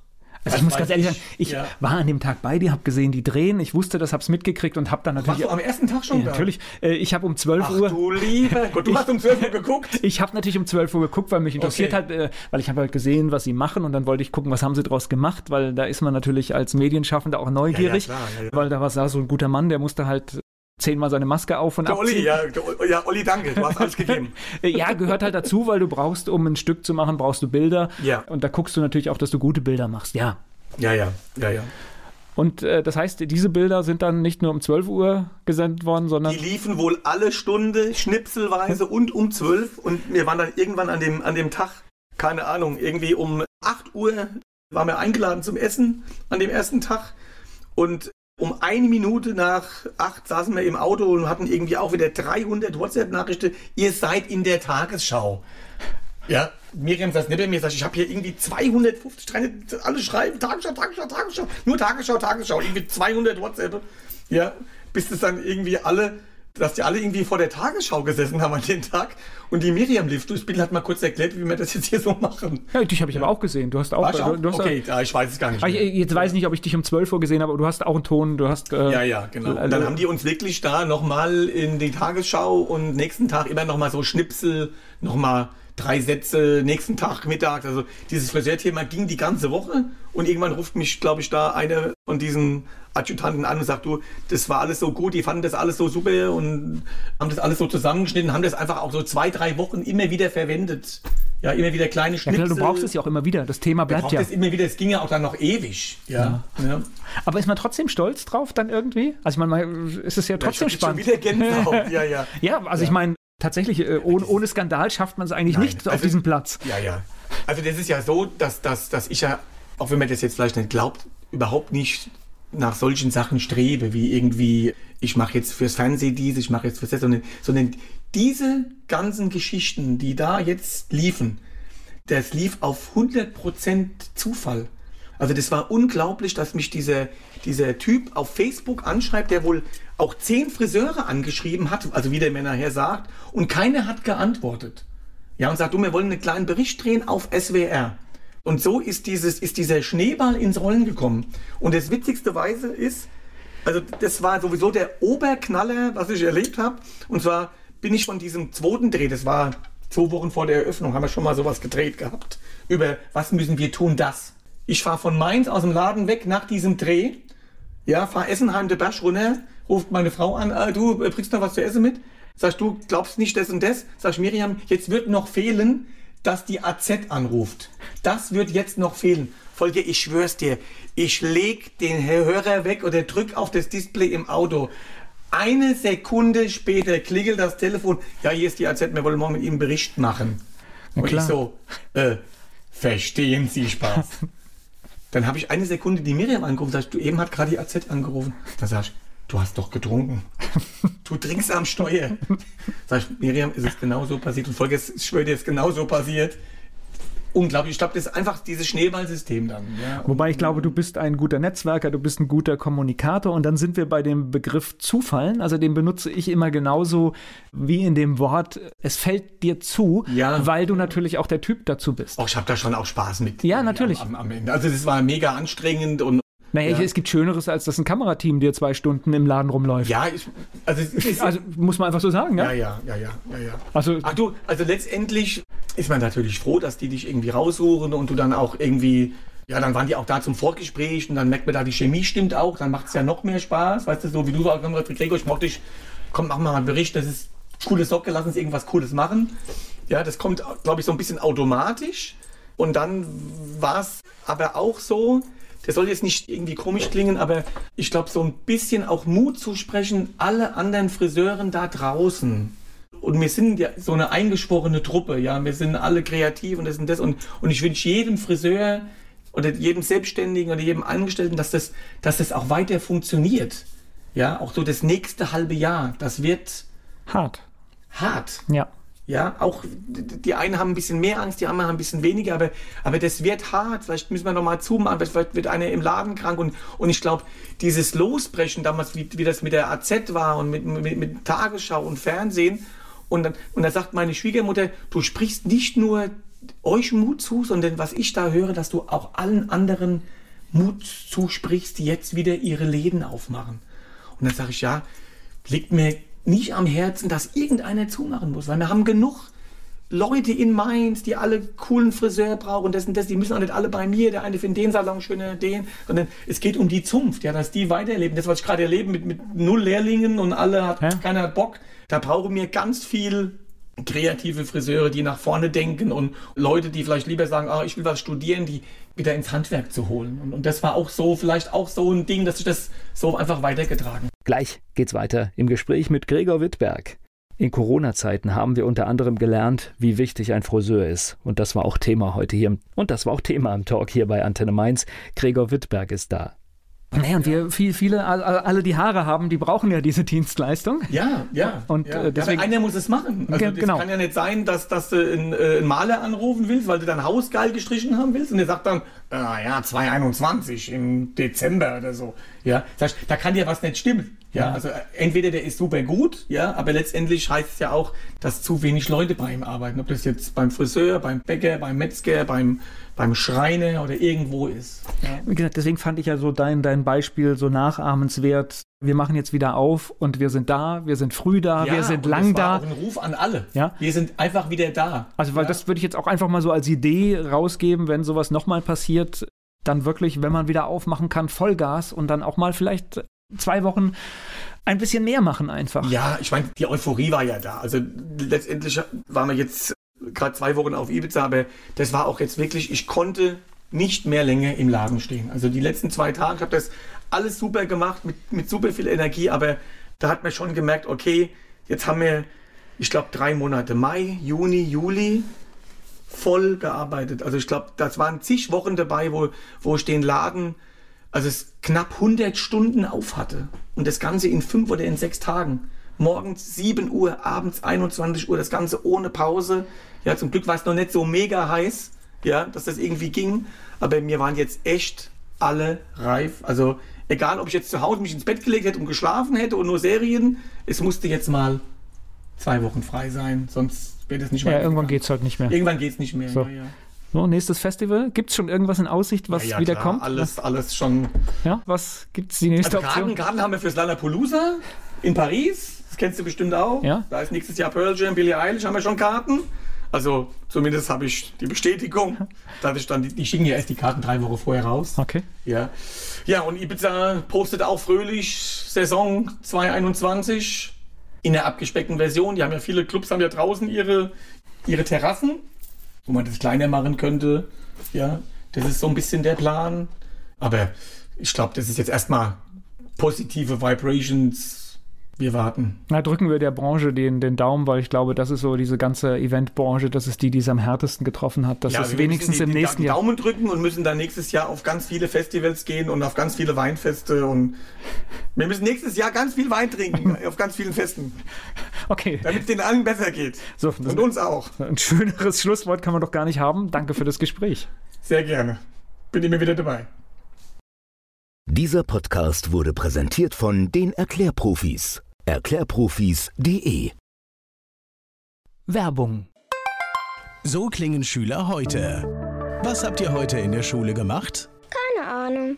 Also ich muss ganz ehrlich sagen, ich ja. war an dem Tag bei dir, habe gesehen, die drehen. Ich wusste das, habe es mitgekriegt und habe dann natürlich. Warst du am ersten Tag schon ja, da? Natürlich. Äh, ich habe um 12 Ach, Uhr. Du lieber [LAUGHS] Gott, du ich, hast um 12 Uhr geguckt? [LAUGHS] Ich habe natürlich um 12 Uhr geguckt, weil mich interessiert okay. hat, äh, weil ich habe halt gesehen, was sie machen und dann wollte ich gucken, was haben sie daraus gemacht, weil da ist man natürlich als Medienschaffender auch neugierig, ja, klar, weil da war so ein guter Mann, der musste halt zehnmal seine Maske auf und Olli, ja, ja, Olli, danke, du hast alles gegeben. [LAUGHS] ja, gehört halt dazu, weil du brauchst, um ein Stück zu machen, brauchst du Bilder. Ja. Und da guckst du natürlich auch, dass du gute Bilder machst, ja. Ja, ja, ja, ja. Und äh, das heißt, diese Bilder sind dann nicht nur um 12 Uhr gesendet worden, sondern. Die liefen wohl alle Stunde, schnipselweise und um 12. Und wir waren dann irgendwann an dem, an dem Tag, keine Ahnung, irgendwie um 8 Uhr waren wir eingeladen zum Essen an dem ersten Tag. Und um eine Minute nach acht saßen wir im Auto und hatten irgendwie auch wieder 300 WhatsApp-Nachrichten. Ihr seid in der Tagesschau. Ja, Miriam saß neben mir, sagt, ich habe hier irgendwie 250, 300, alle schreiben, Tagesschau, Tagesschau, Tagesschau, nur Tagesschau, Tagesschau, irgendwie 200 WhatsApp. Ja, bis es dann irgendwie alle, dass die alle irgendwie vor der Tagesschau gesessen haben an dem Tag und die Miriam lief durchs Bild, hat mal kurz erklärt, wie wir das jetzt hier so machen. Ja, dich habe ich ja. aber auch gesehen. Du hast auch. Du, du hast okay, ja, ich weiß es gar nicht. Ah, mehr. Jetzt weiß ich nicht, ob ich dich um 12 Uhr gesehen habe, aber du hast auch einen Ton, du hast. Äh, ja, ja, genau. Und dann haben die uns wirklich da nochmal in die Tagesschau und nächsten Tag immer nochmal so Schnipsel, nochmal drei Sätze nächsten Tag mittags. Also dieses Friseurthema ging die ganze Woche und irgendwann ruft mich, glaube ich, da einer von diesen Adjutanten an und sagt, du, das war alles so gut, die fanden das alles so super und haben das alles so zusammengeschnitten, haben das einfach auch so zwei, drei Wochen immer wieder verwendet. Ja, immer wieder kleine Schnipsel. Ja, klar, du brauchst es ja auch immer wieder. Das Thema bleibt ja. Es immer wieder. Es ging ja auch dann noch ewig. Ja. ja. ja. Aber ist man trotzdem stolz drauf dann irgendwie? Also ich meine, ist es ja trotzdem ja, spannend. Schon wieder Gänsehaut. [LAUGHS] ja, ja. Ja, also ich meine, tatsächlich, äh, ohne, ohne, Skandal schafft man es eigentlich Nein. nicht auf also, diesem Platz. Ja, ja. Also das ist ja so, dass, dass, dass ich ja, auch wenn man das jetzt vielleicht nicht glaubt, überhaupt nicht nach solchen Sachen strebe, wie irgendwie, ich mache jetzt fürs Fernsehen dies, ich mache jetzt fürs das, sondern, sondern diese ganzen Geschichten, die da jetzt liefen, das lief auf 100% Zufall. Also das war unglaublich, dass mich dieser, dieser Typ auf Facebook anschreibt, der wohl auch zehn Friseure angeschrieben hat, also wie der mir nachher sagt, und keiner hat geantwortet. Ja, und sagt, du, wir wollen einen kleinen Bericht drehen auf SWR. Und so ist, dieses, ist dieser Schneeball ins Rollen gekommen. Und das witzigste Weise ist, also das war sowieso der Oberknaller, was ich erlebt habe. Und zwar bin ich von diesem zweiten Dreh, das war zwei Wochen vor der Eröffnung, haben wir schon mal sowas gedreht gehabt, über was müssen wir tun, das. Ich fahre von Mainz aus dem Laden weg nach diesem Dreh. Ja, fahr Essenheim der Berg runter, ruft meine Frau an, äh, du äh, bringst noch was zu essen mit? Sagst du, glaubst nicht das und das? Sag Miriam, jetzt wird noch fehlen, dass die AZ anruft. Das wird jetzt noch fehlen. Folge, ich schwör's dir, ich leg den Hörer weg oder drück auf das Display im Auto. Eine Sekunde später klingelt das Telefon. Ja, hier ist die AZ, wir wollen morgen mit Ihnen Bericht machen. Und ich so, äh, verstehen Sie Spaß. [LAUGHS] Dann habe ich eine Sekunde die Miriam angerufen, sag ich, du eben hat gerade die AZ angerufen. Da sag ich, du hast doch getrunken. [LAUGHS] Du trinkst am Steuer. Sag ich, Miriam, ist es genau so passiert? Und Folge, ich schwöre dir, ist genau so passiert unglaublich. Ich glaube, das ist einfach dieses Schneeballsystem dann. Ja. Wobei ich glaube, du bist ein guter Netzwerker, du bist ein guter Kommunikator und dann sind wir bei dem Begriff Zufallen. Also den benutze ich immer genauso wie in dem Wort, es fällt dir zu, ja. weil du natürlich auch der Typ dazu bist. Oh, ich habe da schon auch Spaß mit. Ja, natürlich. Am, am Ende. Also das war mega anstrengend und naja, ja. es gibt Schöneres, als dass ein Kamerateam dir zwei Stunden im Laden rumläuft. Ja, ich, also, also, muss man einfach so sagen, ja? Ja, ja, ja, ja, ja. Also, Ach du, also letztendlich ist man natürlich froh, dass die dich irgendwie raussuchen und du dann auch irgendwie, ja, dann waren die auch da zum Vorgespräch und dann merkt man da, die Chemie stimmt auch, dann macht es ja noch mehr Spaß, weißt du, so wie du auch gesagt hast, Gregor, ich mochte dich, komm, mach mal einen Bericht, das ist coole Socke, lass uns irgendwas Cooles machen. Ja, das kommt, glaube ich, so ein bisschen automatisch. Und dann war es aber auch so, das soll jetzt nicht irgendwie komisch klingen, aber ich glaube, so ein bisschen auch Mut zu sprechen, alle anderen Friseuren da draußen. Und wir sind ja so eine eingeschworene Truppe, ja. Wir sind alle kreativ und das und das. Und, und ich wünsche jedem Friseur oder jedem Selbstständigen oder jedem Angestellten, dass das, dass das auch weiter funktioniert. Ja, auch so das nächste halbe Jahr. Das wird hart. Hart. Ja. Ja, auch die einen haben ein bisschen mehr Angst, die anderen haben ein bisschen weniger, aber, aber das wird hart. Vielleicht müssen wir nochmal zumachen, vielleicht wird einer im Laden krank und, und ich glaube, dieses Losbrechen damals, wie, wie das mit der AZ war und mit, mit, mit Tagesschau und Fernsehen, und dann, und dann sagt meine Schwiegermutter, du sprichst nicht nur euch Mut zu, sondern was ich da höre, dass du auch allen anderen Mut zusprichst, die jetzt wieder ihre Läden aufmachen. Und dann sage ich, ja, liegt mir nicht am Herzen, dass irgendeiner zumachen muss, weil wir haben genug Leute in Mainz, die alle coolen Friseur brauchen, das und das, die müssen auch nicht alle bei mir, der eine findet den Salon schöner, den, sondern es geht um die Zunft, ja, dass die weiterleben. Das, was ich gerade erlebe mit, mit null Lehrlingen und alle hat, keiner hat Bock, da brauchen wir ganz viel kreative Friseure, die nach vorne denken und Leute, die vielleicht lieber sagen, ah, ich will was studieren, die wieder ins Handwerk zu holen. Und, und das war auch so, vielleicht auch so ein Ding, dass ich das so einfach weitergetragen. Gleich geht's weiter im Gespräch mit Gregor Wittberg. In Corona-Zeiten haben wir unter anderem gelernt, wie wichtig ein Friseur ist. Und das war auch Thema heute hier. Und das war auch Thema im Talk hier bei Antenne Mainz. Gregor Wittberg ist da. Nee, und wir, viel, viele, alle, die Haare haben, die brauchen ja diese Dienstleistung. Ja, ja. Und ja. Äh, deswegen, ja, einer muss es machen. Also, genau. Es kann ja nicht sein, dass, dass du einen, äh, einen, Maler anrufen willst, weil du dein Haus geil gestrichen haben willst und der sagt dann, ah, ja, 221 im Dezember oder so. Ja, das heißt, da kann dir was nicht stimmen. Ja, also äh, entweder der ist super gut, ja, aber letztendlich heißt es ja auch, dass zu wenig Leute bei ihm arbeiten. Ob das jetzt beim Friseur, beim Bäcker, beim Metzger, beim, beim Schreiner oder irgendwo ist. Ja. Wie gesagt, deswegen fand ich ja so dein, dein Beispiel so nachahmenswert. Wir machen jetzt wieder auf und wir sind da, wir sind früh da, ja, wir sind lang das war da. Auch ein Ruf an alle. Ja. Wir sind einfach wieder da. Also, weil ja. das würde ich jetzt auch einfach mal so als Idee rausgeben, wenn sowas nochmal passiert, dann wirklich, wenn man wieder aufmachen kann, Vollgas und dann auch mal vielleicht zwei Wochen ein bisschen mehr machen einfach. Ja, ich meine, die Euphorie war ja da. Also letztendlich waren wir jetzt gerade zwei Wochen auf Ibiza, aber das war auch jetzt wirklich, ich konnte nicht mehr länger im Laden stehen. Also die letzten zwei Tage, ich habe das alles super gemacht, mit, mit super viel Energie, aber da hat man schon gemerkt, okay, jetzt haben wir, ich glaube, drei Monate, Mai, Juni, Juli, voll gearbeitet. Also ich glaube, das waren zig Wochen dabei, wo, wo ich den Laden also es knapp 100 Stunden auf hatte. Und das Ganze in fünf oder in sechs Tagen. Morgens 7 Uhr, abends 21 Uhr, das Ganze ohne Pause. Ja, zum Glück war es noch nicht so mega heiß. ja, dass das irgendwie ging. Aber mir waren jetzt echt alle reif. Also egal, ob ich jetzt zu Hause mich ins Bett gelegt hätte und geschlafen hätte und nur Serien, es musste jetzt mal zwei Wochen frei sein, sonst wäre das nicht mehr. Ja, irgendwann geht es halt nicht mehr. Irgendwann geht es nicht mehr. So. Ja, ja. So, nächstes Festival. Gibt es schon irgendwas in Aussicht, was ja, ja, wieder klar. kommt? Alles, alles schon. Ja, was gibt es die nächste also Option? Garten haben wir fürs Lollapalooza in Paris. Das kennst du bestimmt auch. Ja. Da ist nächstes Jahr Pearl Jam, Billie Eilish, haben wir schon Karten. Also zumindest habe ich die Bestätigung. [LAUGHS] Da ich dann, die, die schicken ja erst die Karten drei Wochen vorher raus. Okay. Ja. Ja, und Ibiza postet auch fröhlich Saison 2021 in der abgespeckten Version. Die haben ja viele Clubs haben ja draußen ihre, ihre Terrassen, wo man das kleiner machen könnte. Ja, das ist so ein bisschen der Plan. Aber ich glaube, das ist jetzt erstmal positive Vibrations wir warten. Na, drücken wir der Branche den, den Daumen, weil ich glaube, das ist so diese ganze Eventbranche, das ist die, die es am härtesten getroffen hat. Das ja, ist wenigstens die, im nächsten Jahr. Daumen drücken und müssen dann nächstes Jahr auf ganz viele Festivals gehen und auf ganz viele Weinfeste und wir müssen nächstes Jahr ganz viel Wein trinken [LAUGHS] auf ganz vielen Festen. Okay. Damit es den allen besser geht. So, und uns auch. Ein schöneres Schlusswort kann man doch gar nicht haben. Danke für das Gespräch. Sehr gerne. Bin immer wieder dabei. Dieser Podcast wurde präsentiert von den Erklärprofis. Erklärprofis.de Werbung So klingen Schüler heute. Was habt ihr heute in der Schule gemacht? Keine Ahnung.